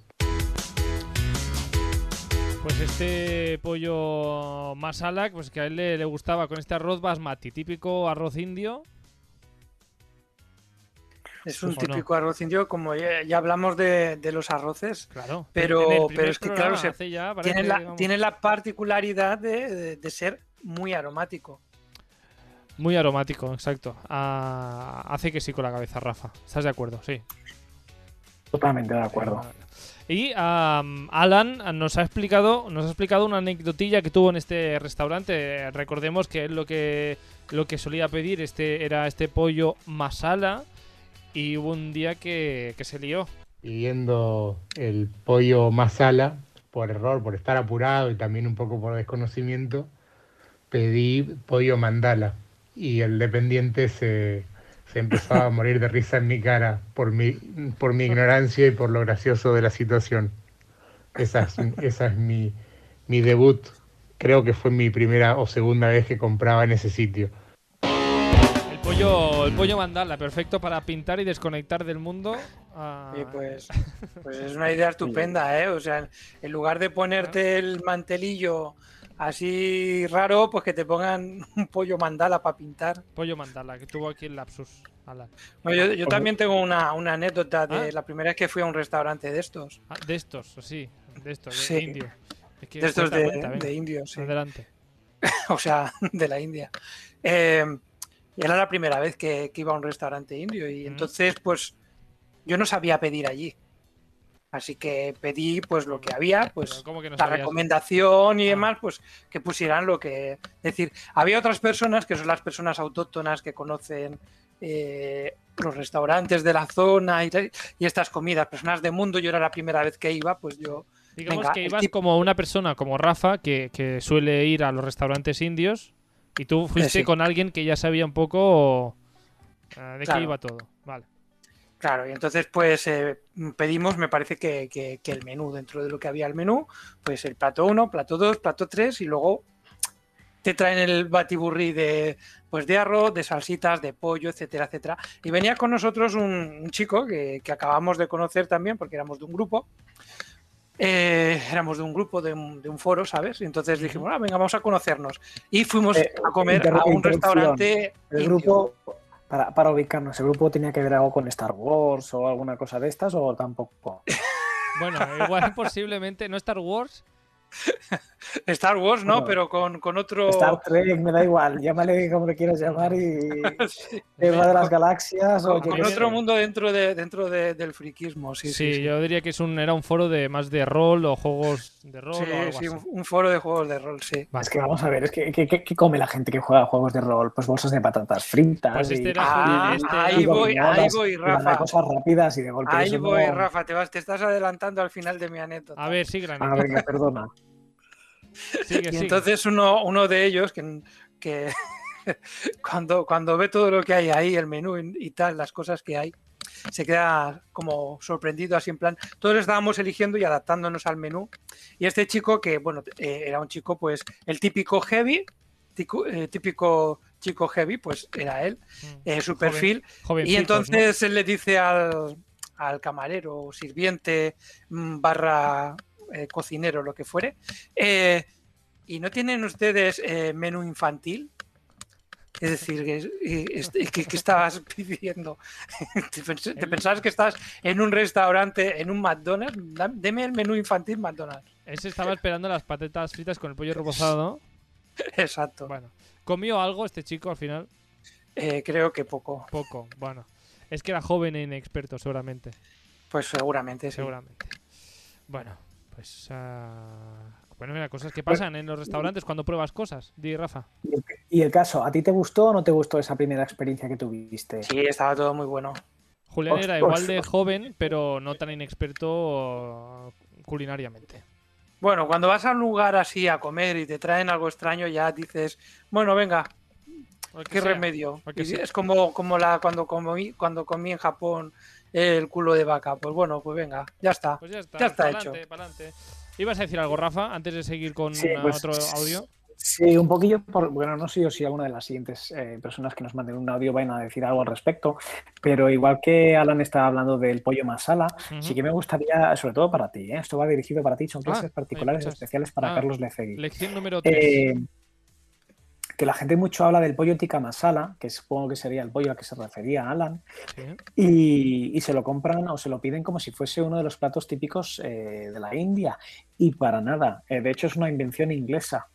Pues este pollo masala, pues que a él le, le gustaba con este arroz basmati, típico arroz indio, Es un ¿o no? típico arroz indio, como ya, ya hablamos de, de los arroces, Claro. Pero- pero es que, claro, programa se- hace ya, parece, tiene la, digamos, tiene la particularidad de, de- de ser muy aromático. Muy aromático, exacto. Ah, hace que sí con la cabeza, Rafa. ¿Estás de acuerdo? Sí. Totalmente de acuerdo. Y am, Alan nos ha explicado, nos ha explicado una anecdotilla que tuvo en este restaurante. Recordemos que lo que lo que solía pedir este era este pollo masala y hubo un día que, que se lió. pidiendo el pollo masala por error, por estar apurado y también un poco por desconocimiento, pedí pollo mandala y el dependiente se, se empezó a morir de risa en mi cara por mi, por mi ignorancia y por lo gracioso de la situación. Esa es, esa es mi, mi debut. Creo que fue mi primera o segunda vez que compraba en ese sitio. El pollo, el pollo mandala, perfecto para pintar y desconectar del mundo. Ah, Y pues, *laughs* pues es una idea estupenda, ¿eh? O sea, en lugar de ponerte el mantelillo así raro, pues que te pongan *laughs* un pollo mandala para pintar. pollo mandala, que tuvo aquí el lapsus. Alan. Yo, yo también tengo una, una anécdota de Ah. la primera vez que fui a un restaurante de estos. Ah, de estos, sí, de estos, de Sí. indio. Es que De estos de, cuenta, venga, de indios, sí. Adelante. *laughs* o sea, de la India. Eh, y era la primera vez que, que iba a un restaurante indio y Mm. entonces pues yo no sabía pedir allí. Así que pedí pues lo que había, pues Pero ¿cómo que no la sabías? recomendación y Ah. demás, pues que pusieran lo que... Es decir, había otras personas que son las personas autóctonas que conocen eh, los restaurantes de la zona y, y estas comidas, personas de mundo, yo era la primera vez que iba, pues yo... Digamos Venga, que ibas tipo- como una persona como Rafa, que, que suele ir a los restaurantes indios, y tú fuiste sí. con alguien que ya sabía un poco eh, de Claro. qué iba todo. Vale. Claro, y entonces pues eh, pedimos, me parece que, que- que el menú, dentro de lo que había el menú, pues el plato 1, plato 2, plato 3 y luego te traen el batiburrí de, pues de arroz, de salsitas, de pollo, etcétera, etcétera. Y venía con nosotros un, un chico que, que acabamos de conocer también, porque éramos de un grupo. Eh, éramos de un grupo, de un, de un foro, ¿sabes? Y entonces dijimos, ah, venga, vamos a conocernos. Y fuimos Eh, a comer a un restaurante. El indio. Para, para ubicarnos, ¿el grupo tenía que ver algo con Star Wars o alguna cosa de estas o tampoco? *laughs* Bueno, igual posiblemente, no Star Wars. *laughs* Star Wars, ¿no? Bueno. Pero con, con otro. Star Trek, me da igual, llámale como le quieras llamar y *laughs* Sí. Guerra de las Galaxias o Con, con otro sé. mundo dentro de dentro de- del friquismo, sí, Sí, sí. sí. yo diría que es un, era un foro de más de rol o juegos de rol Sí, o algo sí, así. un, foro de juegos de rol, sí. Vale. Es que vamos a ver, es que ¿qué, qué- qué come la gente que juega a juegos de rol? Pues bolsas de patatas fritas. Pues este y- era Ah, este- ahí y voy, ahí voy, Rafa. cosas rápidas y de golpe. Ahí voy, no- Rafa, te, vas, te estás adelantando al final de mi anécdota. A ver, sigue la Ah, venga, perdona. Sigue, y entonces uno, uno de ellos que, que *laughs* cuando, cuando ve todo lo que hay ahí, el menú y, tal, las cosas que hay, se queda como sorprendido así en plan. Todos estábamos eligiendo y adaptándonos al menú. Y este chico que, bueno, eh, era un chico pues el típico heavy, tico- eh, típico chico heavy, pues era él, Mm. eh, su Joven- perfil. Y entonces él le dice al, al camarero sirviente mm, barra eh, cocinero, lo que fuere, eh, ¿y no tienen ustedes eh, menú infantil? Es decir, que, y- que- que estabas *laughs* pidiendo? *laughs* ¿Te, pens- te pensabas que estás en un restaurante, en un McDonald's? Deme el menú infantil McDonald's. Ese estaba esperando las patatas fritas con el pollo rebozado. *laughs* Exacto. Bueno, ¿comió algo este chico al final? Eh, creo que poco. Poco. Bueno, es que era joven e inexperto, seguramente. Pues seguramente, sí. Seguramente. Bueno, pues. Bueno, mira, cosas que pasan en los restaurantes cuando pruebas cosas. Di, Rafa. Y el caso, ¿a ti te gustó o no te gustó esa primera experiencia que tuviste? Sí, estaba todo muy bueno. Julián era igual de joven, pero no tan inexperto culinariamente. Bueno, cuando vas a un lugar así a comer y te traen algo extraño, ya dices, bueno, venga, qué sea. remedio. Y es como, como la cuando comí, cuando comí en Japón el culo de vaca. Pues bueno, pues venga, ya está. Pues ya está. Ya está pa'lante, pa'lante. ¿Ibas a decir algo, Rafa, antes de seguir con Sí, ah, pues, otro audio? Sí, un poquillo, por, bueno, no sé yo si alguna de las siguientes eh, personas que nos manden un audio vayan a decir algo al respecto, pero igual que Alan estaba hablando del pollo masala, Ujú. sí que me gustaría, sobre todo para ti, ¿eh? esto va dirigido para ti, son clases Ah, particulares especiales para Ah, Carlos Lecegui. Lección número 3. Eh, que la gente mucho habla del pollo tikka masala, que supongo que sería el pollo al que se refería Alan, Sí. y, y se lo compran o se lo piden como si fuese uno de los platos típicos eh, de la India. Y para nada. Eh, de hecho, es una invención inglesa.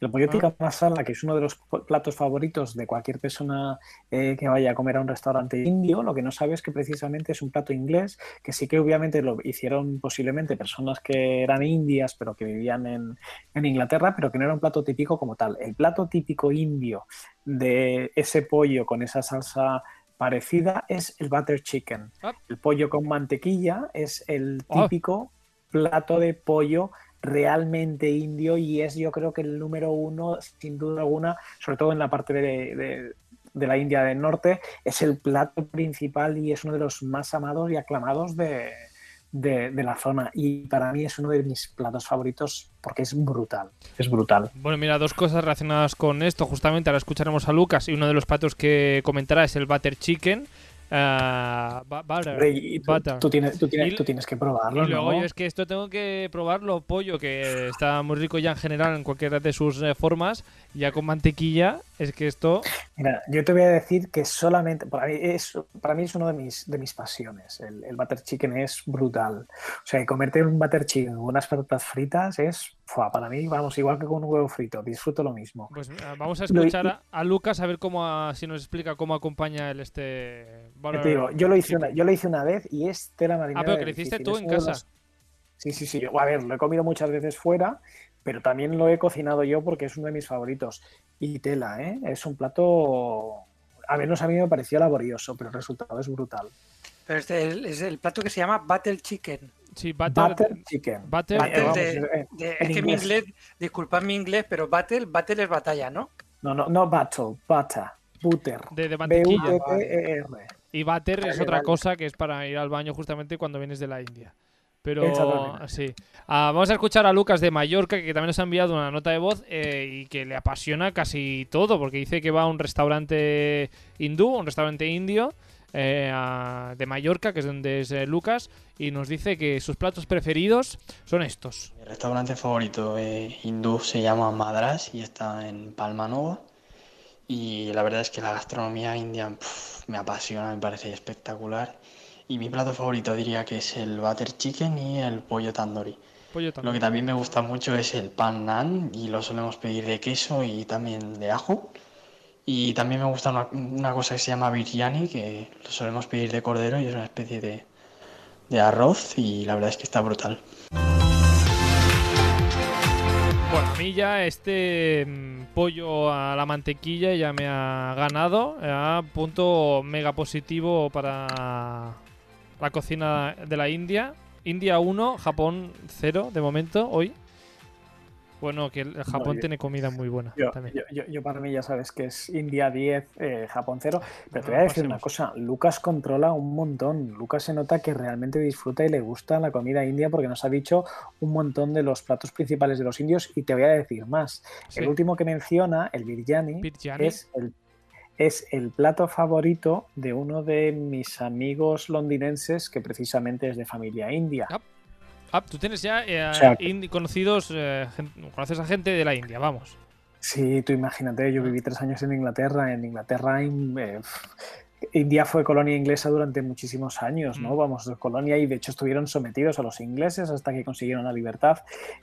El pollo Ah. masala, que es uno de los platos favoritos de cualquier persona eh, que vaya a comer a un restaurante indio, lo que no sabe es que precisamente es un plato inglés, que sí que obviamente lo hicieron posiblemente personas que eran indias, pero que vivían en, en Inglaterra, pero que no era un plato típico como tal. El plato típico indio de ese pollo con esa salsa parecida es el butter chicken. Ah. El pollo con mantequilla es el típico plato de pollo realmente indio y es yo creo que el número uno, sin duda alguna, sobre todo en la parte de, de- la India del Norte, es el plato principal y es uno de los más amados y aclamados de, de- de la zona. Y para mí es uno de mis platos favoritos porque es brutal, es brutal. Bueno, mira, dos cosas relacionadas con esto. Justamente ahora escucharemos a Lucas y uno de los platos que comentará es el butter chicken. Bu- butter, Hombre, y tú, butter. tú tienes, tú, tienes, Y- tú tienes que Y probarlo, luego ¿no? yo es que esto tengo que probarlo, pollo, que está muy rico ya en general en cualquiera de sus eh, formas, ya con mantequilla, es que esto... Mira, yo te voy a decir que solamente, para mí es, para mí es uno de mis, de mis pasiones. El, el butter chicken es brutal. O sea, y comerte un butter chicken con unas patatas fritas es, para mí, vamos, igual que con un huevo frito, disfruto lo mismo. Pues eh, vamos a Lo- escuchar a, a Lucas a ver cómo a- si nos explica cómo acompaña el este... Te digo, yo lo hice una, yo lo hice una vez y es tela marinera. Ah, pero que lo hiciste difícil. tú en casa. los- Sí, sí, sí. A ver, lo he comido muchas veces fuera, pero también lo he cocinado yo porque es uno de mis favoritos. Y tela, ¿eh? Es un plato. A menos a mí me pareció laborioso, pero el resultado es brutal. Pero este es el plato que se llama Battle Chicken. Sí, butter... Butter chicken. Battle vamos, de, eh, de- en es que mi inglés. disculpad mi inglés, pero battle, battle es batalla, ¿no? No, no, no battle, butter, butter. de, de mantequilla. B-U-T-T-E-R. Y butter es Vale, otra vale. cosa que es para ir al baño justamente cuando vienes de la India. Pero sí. Ah, vamos a escuchar a Lucas de Mallorca, que también nos ha enviado una nota de voz eh, y que le apasiona casi todo, porque dice que va a un restaurante hindú, un restaurante indio eh, a- de Mallorca, que es donde es eh, Lucas, y nos dice que sus platos preferidos son estos. Mi restaurante favorito eh, hindú se llama Madras y está en Palma Nova. Y la verdad es que la gastronomía india me apasiona, me parece espectacular. Y mi plato favorito diría que es el butter chicken y el pollo tandoori. Pollo Lo que también me gusta mucho es el pan naan y lo solemos pedir de queso y también de ajo. Y también me gusta una, cosa que se llama biryani, que lo solemos pedir de cordero y es una especie de, de arroz y la verdad es que está brutal. Bueno, a mí ya este mm, pollo a la mantequilla ya me ha ganado. eh, punto mega positivo para la cocina de la India. India 1, Japón 0 de momento, hoy. Bueno, que el Japón tiene comida muy buena Yo, también. yo, yo- yo para mí ya sabes que es India 10, eh, Japón 0, pero te voy a decir una cosa, Lucas controla un montón, Lucas se nota que realmente disfruta y le gusta la comida india porque nos ha dicho un montón de los platos principales de los indios y te voy a decir más, Sí. el último que menciona, el biryani, Biryani. es el, es el plato favorito de uno de mis amigos londinenses que precisamente es de familia india. Ah, tú tienes ya eh, O sea, indi- conocidos, eh, conoces a gente de la India, vamos. Sí, tú imagínate, yo viví tres años en Inglaterra. En Inglaterra, in- eh, India fue colonia inglesa durante muchísimos años, ¿no? Mm. Vamos, colonia y de hecho estuvieron sometidos a los ingleses hasta que consiguieron la libertad.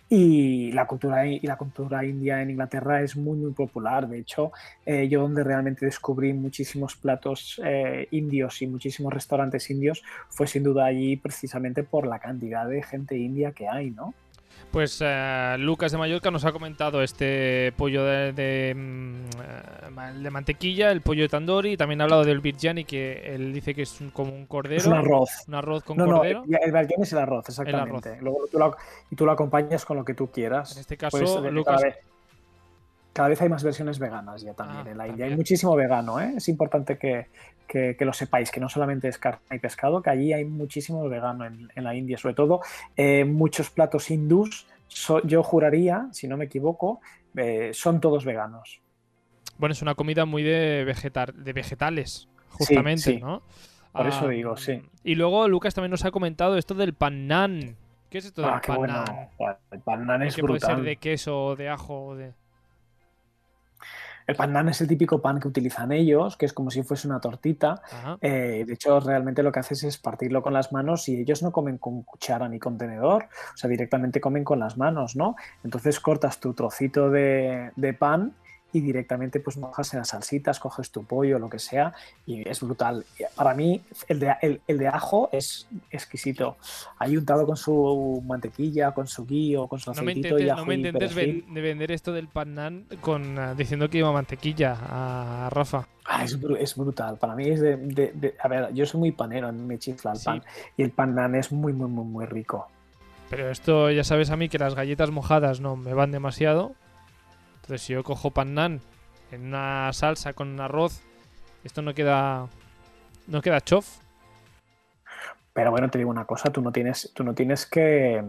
Y la cultura, y la cultura india en Inglaterra es muy, muy popular. De hecho, eh, yo donde realmente descubrí muchísimos platos eh, indios y muchísimos restaurantes indios fue sin duda allí precisamente por la cantidad de gente india que hay, ¿no? Pues eh, Lucas de Mallorca nos ha comentado este pollo de, de, mm, eh, de mantequilla, el pollo de tandoori, y también ha hablado del biryani, que él dice que es un- como un cordero. Es un arroz. un arroz con No, no, cordero. el, el biryani es el arroz, exactamente. Luego tú lo, y tú lo acompañas con lo que tú quieras. En este caso, Pues, Lucas. Cada, vez, hay más versiones veganas ya también Ah, en la India. también. Hay muchísimo vegano, ¿eh? Es importante que, que- que lo sepáis, que no solamente es carne y pescado, que allí hay muchísimo vegano en, en la India. Sobre todo, eh, muchos platos hindús, so- yo juraría, si no me equivoco, eh, son todos veganos. Bueno, es una comida muy de, vegetar, de vegetales, justamente, sí. ¿no? Por eso Ah, digo, sí. Y luego Lucas también nos ha comentado esto del pan nan. ¿Qué es esto del Ah, qué pan bueno. El es que puede ser brutal. de queso o de ajo o de... El pan nan es el típico pan que utilizan ellos, que es como si fuese una tortita. Eh, de hecho, realmente lo que haces es partirlo con las manos y ellos no comen con cuchara ni con tenedor, o sea, directamente comen con las manos, ¿no? Entonces cortas tu trocito de, de pan y directamente pues mojas en las salsitas, coges tu pollo, lo que sea, y es brutal. Para mí el de, el, de ajo es exquisito. Ahí untado con su mantequilla, con su guío, con su aceitito no y ajo No me intentes de vender esto del pan con, uh, diciendo que lleva mantequilla a Rafa. Ah, es, es, brutal. Para mí es de, A ver, yo soy muy panero, me chifla el pan. Y el pan nan es muy, muy, muy, muy rico. Pero esto ya sabes a mí que las galletas mojadas no me van demasiado. Entonces, si yo cojo pan nan en una salsa con un arroz, esto no queda. No queda chof. Pero bueno, te digo una cosa, tú no tienes, tú no tienes que,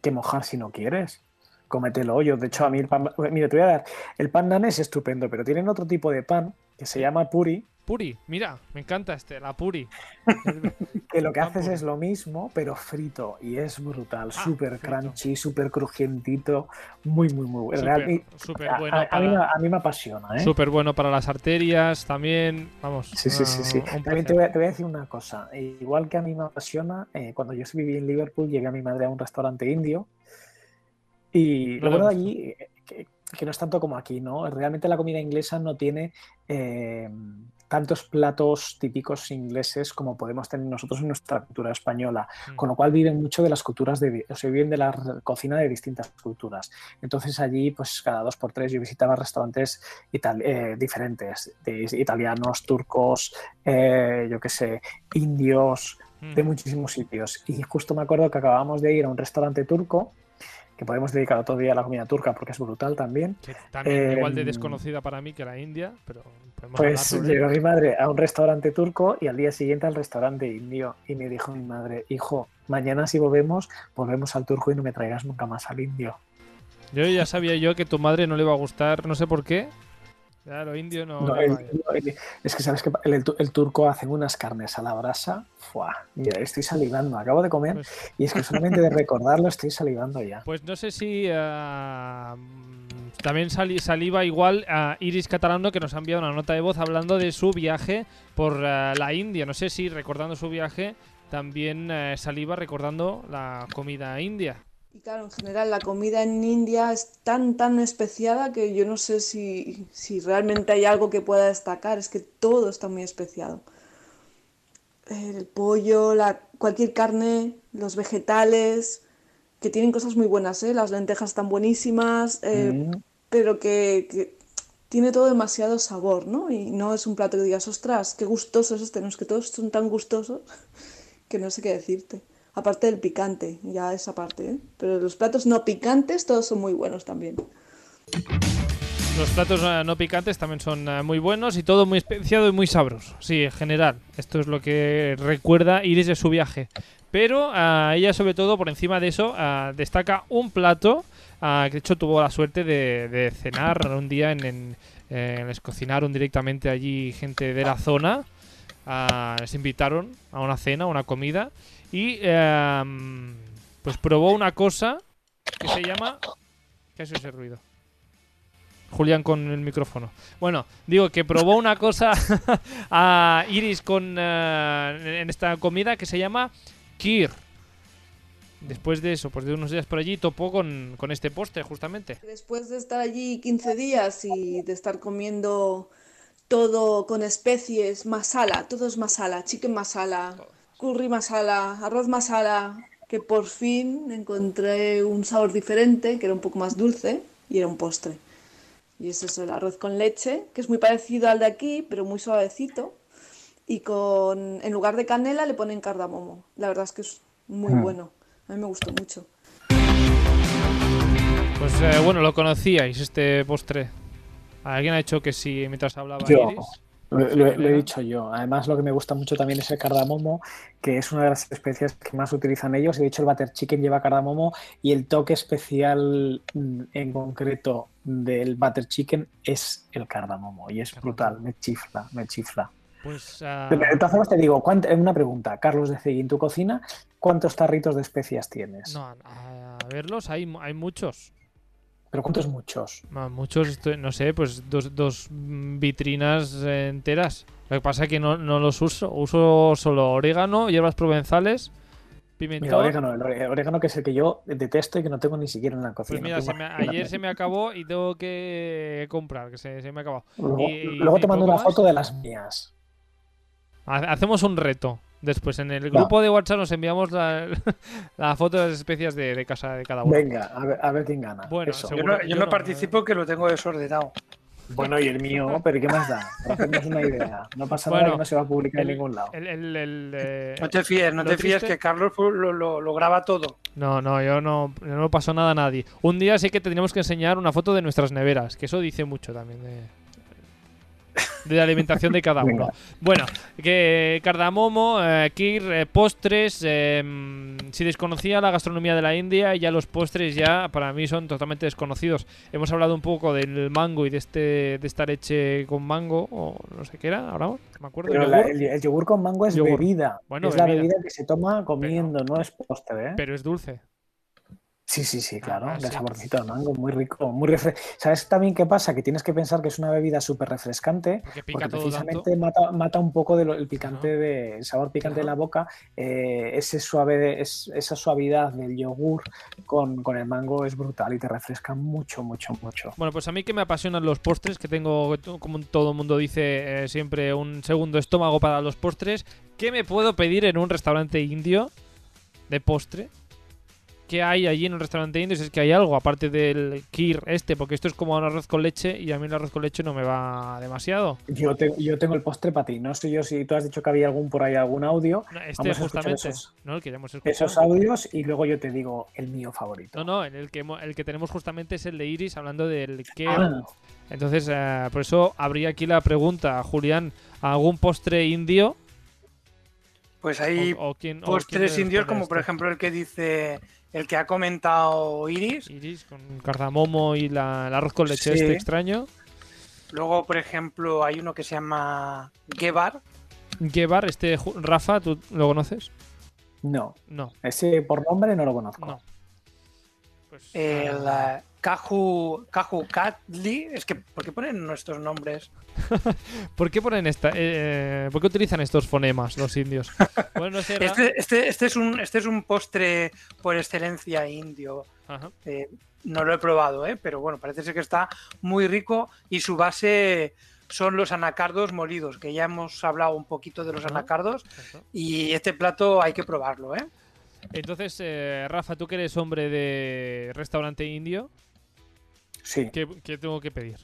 que mojar si no quieres. Cómetelo. Yo, de hecho, a mí el pan. Mira, te voy a dar. El pan nan es estupendo, pero tienen otro tipo de pan que se llama puri, Puri, mira, me encanta este, la Puri. *laughs* que lo que haces es lo mismo, pero frito. Y es brutal, ah, súper crunchy, súper crujientito. Muy, muy, muy bueno. Súper bueno. A, mí, me apasiona. ¿eh? Súper bueno para las arterias también. Vamos. Sí, sí, sí. sí. También te voy, a, decir una cosa. Igual que a mí me apasiona, eh, cuando yo viví en Liverpool, llegué a mi madre a un restaurante indio. Y lo bueno de allí, eh, que, que, no es tanto como aquí, ¿no? Realmente la comida inglesa no tiene. Eh, tantos platos típicos ingleses como podemos tener nosotros en nuestra cultura española, mm. con lo cual viven mucho de las culturas, de, o sea, viven de la cocina de distintas culturas. Entonces allí, pues cada dos por tres yo visitaba restaurantes eh, diferentes, de italianos, turcos, eh, yo qué sé, indios, de mm. muchísimos sitios. Y justo me acuerdo que acabamos de ir a un restaurante turco que podemos dedicar otro día a la comida turca porque es brutal también. también igual de desconocida para mí que la India, pero Pues llegó mi madre a un restaurante turco y al día siguiente al restaurante indio y me dijo mi madre, hijo, mañana si volvemos, volvemos al turco y no me traigas nunca más al indio. Yo ya sabía yo que tu madre no le iba a gustar, no sé por qué, Claro, indio no. es que sabes que el, turco hace unas carnes a la brasa. Fua, mira, estoy salivando. Acabo de comer pues y es que solamente de recordarlo estoy salivando ya. Pues no sé si ah, también saliva igual a Iris Catalano que nos ha enviado una nota de voz hablando de su viaje por ah, la India. No sé si recordando su viaje también eh, saliva recordando la comida india. Y claro, en general la comida en India es tan, tan especiada que yo no sé si, realmente hay algo que pueda destacar. Es que todo está muy especiado. El pollo, la, cualquier carne, los vegetales, que tienen cosas muy buenas, ¿eh? Las lentejas están buenísimas, eh, mm. pero que, tiene todo demasiado sabor, ¿no? Y no es un plato que digas, ostras, qué gustoso es este. No es que todos son tan gustosos *laughs* que no sé qué decirte aparte del picante, ya esa parte, ¿eh? Pero los platos no picantes todos son muy buenos también. Los platos eh, no picantes también son eh, muy buenos y todo muy especiado y muy sabroso. Sí, en general. Esto es lo que recuerda Iris de su viaje. Pero ella, sobre todo, por encima de eso, destaca un plato que de hecho tuvo la suerte de, cenar un día en, les cocinaron directamente allí gente de la zona. Les invitaron a una cena, a una comida. Y em, pues probó una cosa que se llama... ¿Qué es ese ruido? Julián con el micrófono. Bueno, digo que probó una cosa *laughs* a Iris con eh, en esta comida que se llama Kir. Después de eso, pues de unos días por allí, topó con, con este postre, justamente. Después de estar allí 15 días y de estar comiendo todo con especies, masala, todo es masala, chicken masala, curry masala, arroz masala, que por fin encontré un sabor diferente, que era un poco más dulce y era un postre. Y es eso, el arroz con leche, que es muy parecido al de aquí, pero muy suavecito. Y con, en lugar de canela le ponen cardamomo. La verdad es que es muy mm. bueno. A mí me gustó mucho. Pues eh, bueno, lo conocíais este postre. ¿Alguien ha dicho que sí mientras hablaba Iris? Lo, he dicho yo. Además, lo que me gusta mucho también es el cardamomo, que es una de las especias que más utilizan ellos. Y de hecho, el butter chicken lleva cardamomo y el toque especial mm, en concreto del butter chicken es el cardamomo. Y es brutal, me chifla, me chifla. Pues, uh... te digo, una pregunta, Carlos de Cegui, en tu cocina, ¿cuántos tarritos de especias tienes? No, a verlos hay, hay muchos. ¿Pero cuántos muchos? Ah, Muchos, no sé, pues dos, dos vitrinas enteras. Lo que pasa es que no, no los uso. Uso solo orégano, hierbas provenzales, pimentón. Mira, orégano, el orégano que es el que yo detesto y que no tengo ni siquiera en la cocina. Pues mira, se me- ayer se me acabó y tengo que comprar, que se, se me ha acabado. Luego, y- y- luego y te mando una más. foto de las mías. Ha- Hacemos un reto. Después en el Va. grupo de WhatsApp nos enviamos la, *laughs* la foto de las especias de, de casa de cada uno. Venga, a ver, a ver quién gana. Bueno, Eso. Yo no, yo yo no no, participo que lo tengo desordenado. Bueno, y el mío, pero ¿qué más da? Para hacernos una idea. No pasa nada que no se va a publicar en ningún lado. El, el- el, eh, No te fíes, no te fíes triste- que Carlos lo, lo- lo graba todo. No, no, yo no, yo no paso nada a nadie. Un día sí que tendríamos que enseñar una foto de nuestras neveras, que eso dice mucho también de, de la alimentación de cada uno. Bueno, que cardamomo, eh, kir, eh, postres. eh, si desconocía la gastronomía de la India, ya los postres ya para mí son totalmente desconocidos. Hemos hablado un poco del mango y de este de esta leche con mango, o no sé qué era, ahora me acuerdo. Pero la- yogur, el, el yogur con mango es Yogur. bebida. Bueno, es la bebida. bebida que se toma comiendo, no es postre, ¿eh? pero es dulce. Sí, sí, sí, claro. Ah, el sí. saborcito de mango, muy rico, muy refre- ¿Sabes también qué pasa? Que tienes que pensar que es una bebida súper refrescante Porque pica porque todo precisamente mata, mata un poco del el picante de, el sabor picante en la boca. eh, ese suave, de- es- esa suavidad del yogur con, con el mango es brutal y te refresca mucho, mucho, mucho. Bueno, pues a mí que me apasionan los postres, que tengo, como todo el mundo dice, eh, siempre un segundo estómago para los postres. ¿Qué me puedo pedir en un restaurante indio de postre? ¿Qué hay allí en un restaurante indio? Si es que hay algo, aparte del kir este, porque esto es como un arroz con leche y a mí el arroz con leche no me va demasiado. Yo, te- yo tengo el postre para ti. No sé yo si tú has dicho que había algún por ahí, algún audio. No, Este Vamos a escuchar justamente, esos- ¿no? El que ya hemos escuchado. Esos audios y luego yo te digo el mío favorito. No, no, el, el que, el que tenemos justamente es el de Iris, hablando del kir. Ah, Entonces, eh, por eso habría aquí la pregunta, Julián, ¿algún postre indio? Pues hay O- o quién- o quién postres indios, como por ejemplo el que dice, el que ha comentado Iris. Iris con cardamomo y la, el arroz con leche Sí. este extraño. Luego, por ejemplo, hay uno que se llama Gebar. Gebar, este Rafa, ¿tú lo conoces? no, No, ese por nombre no lo conozco. no. Pues, El ah, Kaju, Kaju Katli. Es que, ¿por qué ponen nuestros nombres? *laughs* ¿Por qué ponen esta? eh, ¿Por qué utilizan estos fonemas los indios? Bueno, no sé. *laughs* Ra- Este, este, este, es un, este es un postre por excelencia indio. Ajá. Eh, no lo he probado, ¿eh? pero bueno, parece ser que está muy rico y su base son los anacardos molidos, que ya hemos hablado un poquito de los Ajá. anacardos Ajá. y este plato hay que probarlo, ¿eh? Entonces, eh, Rafa, tú que eres hombre de restaurante indio, Sí, ¿qué, qué tengo que pedir?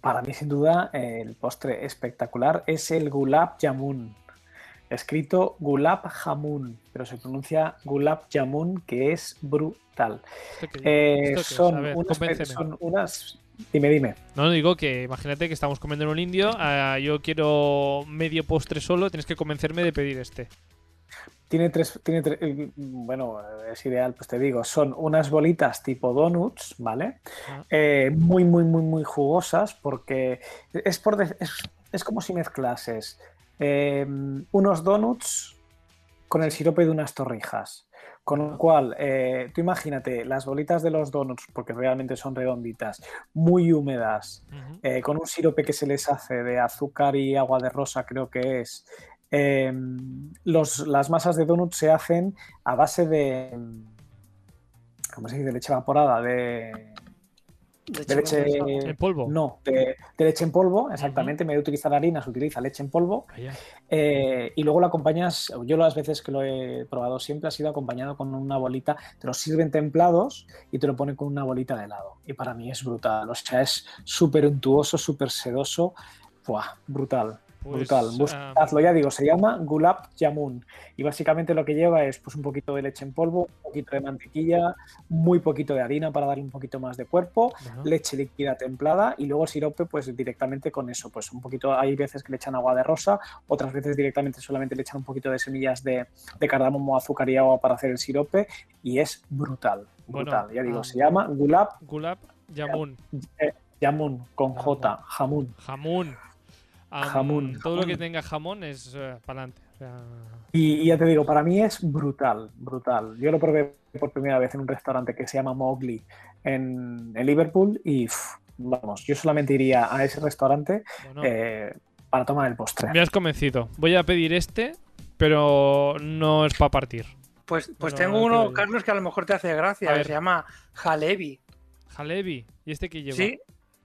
para mí sin duda el postre espectacular es el gulab jamun. Escrito gulab jamun, pero se pronuncia gulab jamun, que es brutal. ¿Esto qué- Eh, esto son, ver, unas, convénceme. son unas... Dime, dime. No, no digo que imagínate que estamos comiendo en un indio, ah, yo quiero medio postre solo, tienes que convencerme de pedir este. Tiene tres, tiene tre- eh, bueno, es ideal, pues te digo, son unas bolitas tipo donuts, ¿vale? Eh, muy, muy, muy, muy jugosas porque es, por es, es como si mezclases eh, unos donuts con el sirope de unas torrijas. Con lo cual, eh, tú imagínate las bolitas de los donuts, porque realmente son redonditas, muy húmedas, eh, con un sirope que se les hace de azúcar y agua de rosa, creo que es. Eh, los, las masas de donut se hacen a base de. ¿Cómo se dice? De leche evaporada, de. De leche. En polvo. No, de, de leche en polvo, exactamente. En vez de utilizar harina, se utiliza leche en polvo. Eh, y luego lo acompañas, yo las veces que lo he probado siempre ha sido acompañado con una bolita, te lo sirven templados y te lo ponen con una bolita de helado. Y para mí es brutal, o sea, es súper untuoso, súper sedoso, ¡Buah! brutal. Pues, brutal, buscadlo, ya digo, se llama Gulab Jamun y básicamente lo que lleva es pues un poquito de leche en polvo, un poquito de mantequilla, muy poquito de harina para darle un poquito más de cuerpo, leche líquida templada y luego sirope pues directamente con eso, pues un poquito, hay veces que le echan agua de rosa, otras veces directamente solamente le echan un poquito de semillas de, de cardamomo, azúcar y agua para hacer el sirope y es brutal, Bueno, brutal, ya digo, se llama Gulab Gulab Jamun. Jamun con J, Jamun. Jamón. Am, Jamón, Todo lo que tenga jamón es para adelante. O sea, Y, y ya te digo, para mí es brutal, brutal. Yo lo probé por primera vez en un restaurante que se llama Mowgli en, en Liverpool y vamos, yo solamente iría a ese restaurante bueno, eh, para tomar el postre. me has convencido. Voy a pedir este, pero no es para partir. Pues, pues No, tengo no te uno. Carlos, que a lo mejor te hace gracia, se llama Jalebi. Jalebi. ¿Y este que lleva? Sí,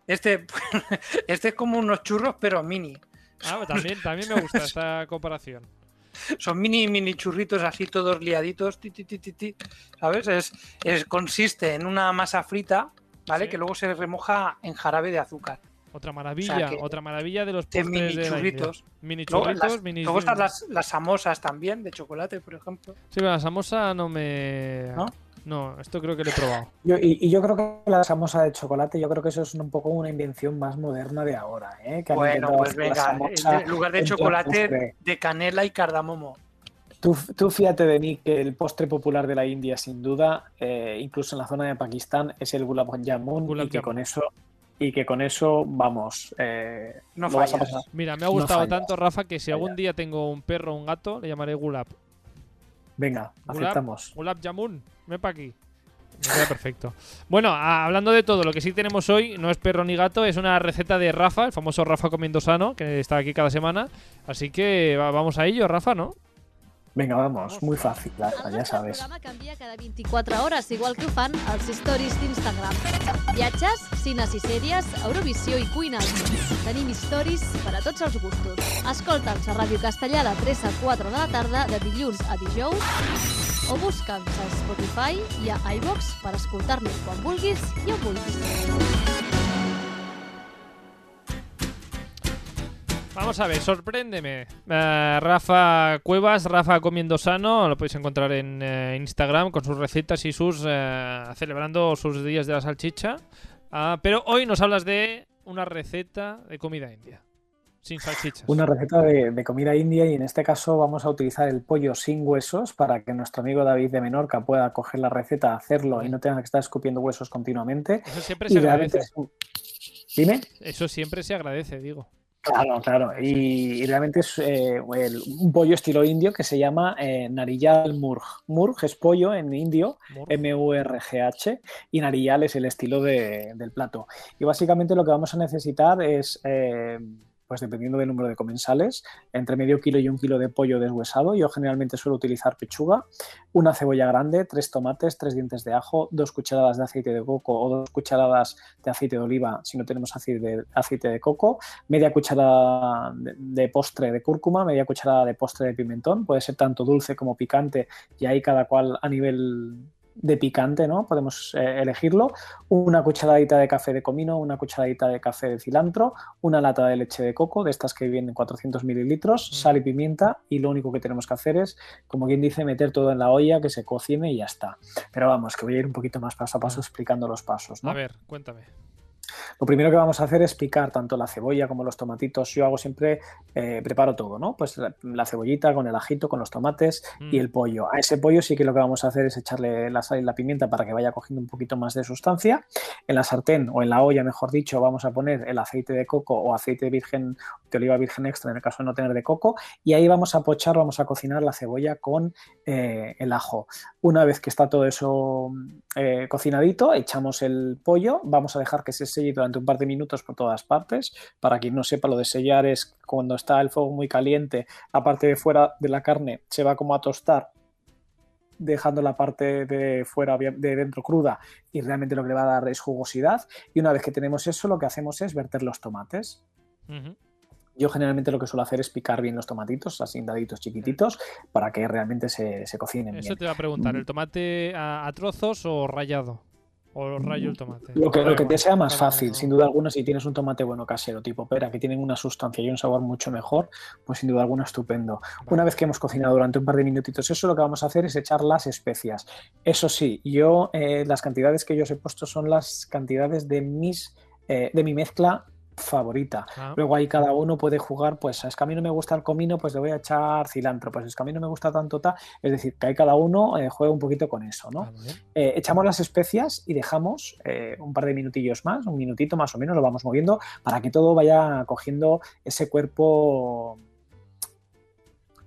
este, *laughs* este es como unos churros, pero mini. Ah, también, también me gusta esta *laughs* comparación. Son mini, mini churritos así todos liaditos, ti, ti, ti, ¿sabes? Es, es- consiste en una masa frita, ¿vale? Sí. Que luego se remoja en jarabe de azúcar. Otra maravilla, que- otra maravilla de los de mini de churritos. Mini Luego, churritos, las- mini... luego están las, las samosas también, de chocolate, por ejemplo. Sí, pero la samosa no me... ¿No? No, esto creo que lo he probado. Yo- y, y yo creo que la samosa de chocolate, yo creo que eso es un poco una invención más moderna de ahora, ¿eh? Que Bueno, pues venga, en lugar de chocolate, postre. de canela y cardamomo. Tú, tú fíjate de mí que el postre popular de la India, sin duda, eh, incluso en la zona de Pakistán, es el gulab jamun Gulab y que jamun. con eso y que con eso vamos, eh, No lo vas a fallas. pasar. Mira, me ha gustado tanto, Rafa, que si algún día tengo un perro o un gato, le llamaré Gulab. Venga, Gulab, aceptamos. Gulab Jamun, ven para aquí. Me queda perfecto. Bueno, a- hablando de todo, lo que sí tenemos hoy no es perro ni gato, es una receta de Rafa, el famoso Rafa comiendo sano, que está aquí cada semana. Así que va- vamos a ello, Rafa, ¿no? Venga, vamos, muy fácil, El Lara, ya nostre sabes. programa canvia cada 24 hores, igual que ho fan els stories d'Instagram. Viatges, cines i sèries, Eurovisió i cuina. Tenim stories per a tots els gustos. Escolta'ns a Ràdio Castellà de 3 a 4 de la tarda, de dilluns a dijous, o busca'ns a Spotify i a iVox per escoltar-nos quan vulguis i. Vamos a ver, sorpréndeme. Eh, Rafa Cuevas, Rafa Comiendo Sano, lo podéis encontrar en eh, Instagram con sus recetas y sus. eh, celebrando sus días de la salchicha. Ah, pero hoy nos hablas de una receta de comida india. Sin salchichas. Una receta de, de comida india y en este caso vamos a utilizar el pollo sin huesos para que nuestro amigo David de Menorca pueda coger la receta, hacerlo y no tenga que estar escupiendo huesos continuamente. Eso siempre se agradece. Dime. Eso siempre se agradece, digo. Claro, claro. Y, y realmente es eh, el- un pollo estilo indio que se llama eh, Nariyal Murg. Murg es pollo en indio, Murg. M-U-R-G-H, y Nariyal es el estilo de- del plato. Y básicamente lo que vamos a necesitar es, eh, pues dependiendo del número de comensales, entre medio kilo y un kilo de pollo deshuesado. Yo generalmente suelo utilizar pechuga, una cebolla grande, tres tomates, tres dientes de ajo, dos cucharadas de aceite de coco o dos cucharadas de aceite de oliva si no tenemos aceite de, aceite de coco, media cucharada de, de postre de cúrcuma, media cucharada de postre de pimentón, puede ser tanto dulce como picante y ahí cada cual a nivel de picante, ¿no? Podemos eh, elegirlo. Una cucharadita de café de comino, una cucharadita de café de cilantro, una lata de leche de coco, de estas que vienen 400 mililitros, Mm. sal y pimienta y lo único que tenemos que hacer es, como quien dice, meter todo en la olla, que se cocine y ya está. Pero vamos, que voy a ir un poquito más paso a paso explicando los pasos, ¿no? A ver, cuéntame. Lo primero que vamos a hacer es picar tanto la cebolla como los tomatitos. Yo hago siempre, eh, preparo todo, ¿no? Pues la, la cebollita con el ajito, con los tomates y Mm. el pollo. A ese pollo sí que lo que vamos a hacer es echarle la sal y la pimienta para que vaya cogiendo un poquito más de sustancia. En la sartén o en la olla, mejor dicho, vamos a poner el aceite de coco o aceite virgen de oliva virgen extra en el caso de no tener de coco. Y ahí vamos a pochar, vamos a cocinar la cebolla con eh, el ajo. Una vez que está todo eso eh, cocinadito, echamos el pollo, vamos a dejar que se durante un par de minutos por todas partes. Para quien no sepa, lo de sellar es cuando está el fuego muy caliente, la parte de fuera de la carne se va como a tostar dejando la parte de fuera de dentro cruda y realmente lo que le va a dar es jugosidad y una vez que tenemos eso lo que hacemos es verter los tomates yo generalmente lo que suelo hacer es picar bien los tomatitos así en daditos chiquititos para que realmente se, se cocinen Eso bien te va a preguntar, ¿el tomate a, a trozos o rayado? ¿O rayo el tomate? Lo que, lo que te sea más fácil, sin duda alguna, si tienes un tomate bueno casero, tipo pera, que tienen una sustancia y un sabor mucho mejor, pues sin duda alguna estupendo. Una vez que hemos cocinado durante un par de minutitos eso, lo que vamos a hacer es echar las especias. Eso sí, yo eh, las cantidades que yo os he puesto son las cantidades de mis eh, de mi mezcla favorita. Ah, Luego ahí cada uno puede jugar, pues es que a mí no me gusta el comino, pues le voy a echar cilantro, pues es que a mí no me gusta tanto tal, es decir, que ahí cada uno eh, juega un poquito con eso, ¿no? ah. Eh, echamos las especias y dejamos eh, un par de minutillos más, un minutito más o menos, lo vamos moviendo para que todo vaya cogiendo ese cuerpo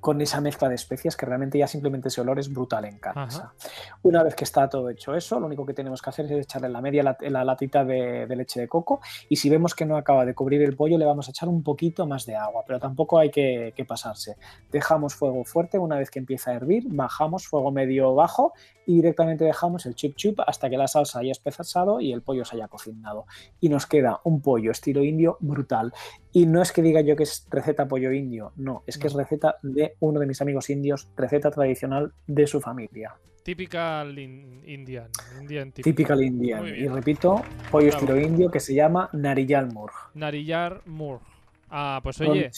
con esa mezcla de especias que realmente ya simplemente ese olor es brutal en casa. Ajá. Una vez que está todo hecho eso, lo único que tenemos que hacer es echarle la media la latita de, de leche de coco y si vemos que no acaba de cubrir el pollo le vamos a echar un poquito más de agua, pero tampoco hay que, que pasarse. Dejamos fuego fuerte, una vez que empieza a hervir, bajamos fuego medio bajo y directamente dejamos el chup chup hasta que la salsa haya espesado y el pollo se haya cocinado. Y nos queda un pollo estilo indio brutal. Y no es que diga yo que es receta pollo indio, no, es que es receta de uno de mis amigos indios, receta tradicional de su familia. Typical in- Indian. Indian typical. Typical Indian. Y repito, pollo Bravo. estilo indio que se llama Nariyal Murg. Nariyar Murg. Ah, pues oye.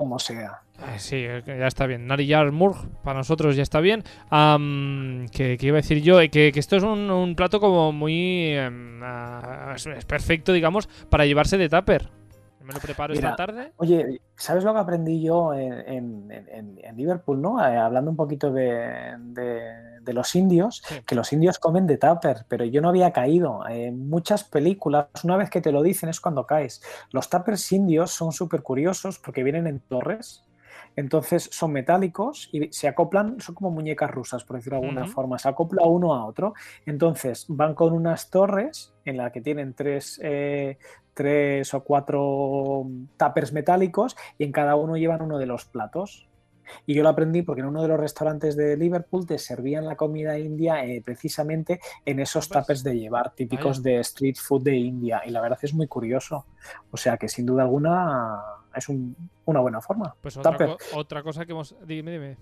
Como sea. Eh, Sí, eh, ya está bien. Nariyar Murg, para nosotros ya está bien. Am, que, que iba a decir yo, Eh, que, que esto es un, un plato como muy... em, ah, es, es perfecto, digamos, para llevarse de tupper. Me lo preparo Mira, esta tarde. Oye, ¿sabes lo que aprendí yo en, en- en- en Liverpool, no? Eh, hablando un poquito de, de- de los indios, Sí. que los indios comen de tupper, pero yo no había caído. En muchas películas, una vez que te lo dicen es cuando caes. Los tuppers indios son súper curiosos porque vienen en torres. Entonces son metálicos y se acoplan, son como muñecas rusas, por decirlo de alguna forma, se acopla uno a otro. Entonces van con unas torres en las que tienen tres, eh, tres o cuatro tuppers metálicos y en cada uno llevan uno de los platos. Y yo lo aprendí porque en uno de los restaurantes de Liverpool te servían la comida india eh, precisamente en esos tuppers de llevar, típicos de street food de India. Y la verdad es muy curioso. O sea que sin duda alguna es un- una buena forma. Pues otra, co- otra cosa que hemos... Dime, dime.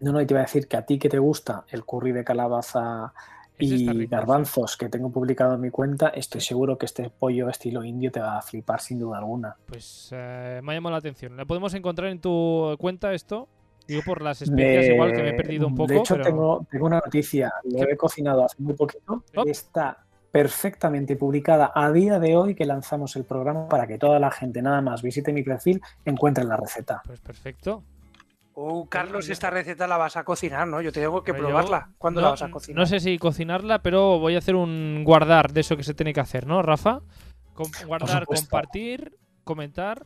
No, no, y te iba a decir que a ti que te gusta el curry de calabaza y rico, garbanzos que tengo publicado en mi cuenta, estoy seguro que este pollo estilo indio te va a flipar sin duda alguna. Pues eh, me ha llamado la atención. ¿La podemos encontrar en tu cuenta esto? Digo por las especias, De- igual que me he perdido un poco. De hecho, pero- tengo, tengo una noticia. Lo ¿Qué? he cocinado hace muy poquito. Oh. Está perfectamente publicada a día de hoy que lanzamos el programa para que toda la gente nada más visite mi perfil encuentre la receta. Pues perfecto. Oh, Carlos, esta receta la vas a cocinar, ¿no? Yo tengo que Pero probarla. ¿Cuándo no, la vas a cocinar? No sé si cocinarla, pero voy a hacer un guardar de eso que se tiene que hacer, ¿no, Rafa? Com- guardar, compartir, comentar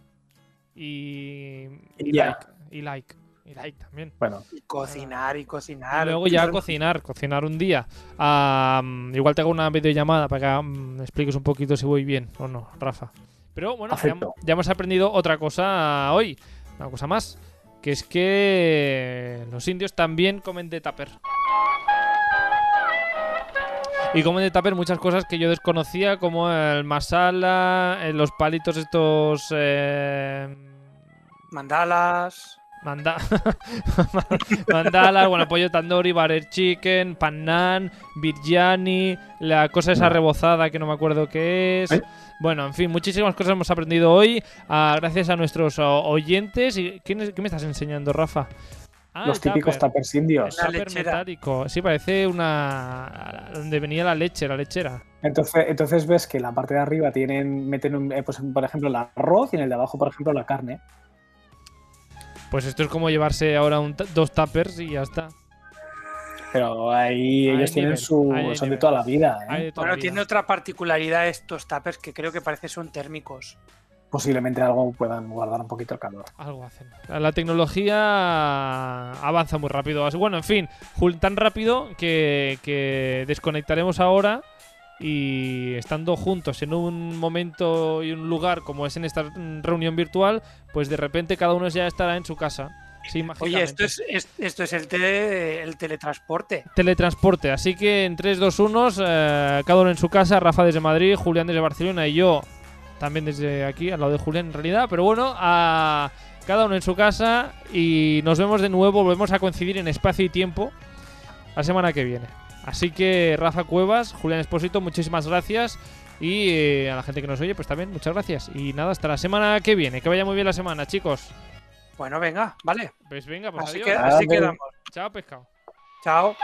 y, like. Y like. Y like también. Bueno, Y cocinar y Y cocinar. luego ya *laughs* cocinar, cocinar un día. Igual te hago una videollamada para que me expliques un poquito si voy bien o no, Rafa. Pero bueno, ya hemos aprendido otra cosa hoy. Una cosa más. Que es que los indios también comen de tupper. Y comen de tupper muchas cosas que yo desconocía, como el masala, eh, los palitos estos... eh, Mandalas. Manda *laughs* Mandala, bueno, pollo tandoori, butter chicken, pannan, biryani, la cosa esa rebozada que no me acuerdo qué es. Bueno, en fin, muchísimas cosas hemos aprendido hoy ah, gracias a nuestros oh, oyentes. ¿Y ¿quién es- ¿Qué me estás enseñando, Rafa? Ah, los típicos El indios. Metálico. Sí, parece una... donde venía la leche, la lechera. Entonces, entonces ves que en la parte de arriba tienen, meten, un- eh, pues, por ejemplo, el arroz y en el de abajo, por ejemplo, la carne. Pues esto es como llevarse ahora un dos tuppers y ya está. Pero ahí Hay ellos tienen su. son nivel. de toda la vida. ¿eh? Toda Bueno, la tiene vida. otra particularidad estos tuppers que creo que parece son térmicos. Posiblemente algo puedan guardar un poquito el calor. Algo hacen. La tecnología avanza muy rápido. Bueno, en fin, tan rápido que, que desconectaremos ahora y estando juntos en un momento y un lugar como es en esta reunión virtual, pues de repente cada uno ya estará en su casa. Sí, Oye, esto es- esto es el, tele- el teletransporte. Teletransporte. Así que en 3, 2, 1, eh, cada uno en su casa. Rafa desde Madrid, Julián desde Barcelona y yo también desde aquí, al lado de Julián en realidad. Pero bueno, a cada uno en su casa y nos vemos de nuevo. Volvemos a coincidir en espacio y tiempo la semana que viene. Así que Rafa Cuevas, Julián Espósito, muchísimas gracias. Y eh, a la gente que nos oye, pues también muchas gracias. Y nada, hasta la semana que viene. Que vaya muy bien la semana, chicos. Bueno, venga, vale. Pues venga, pues Así, adiós. que, así quedamos. Chao, pescado. Chao.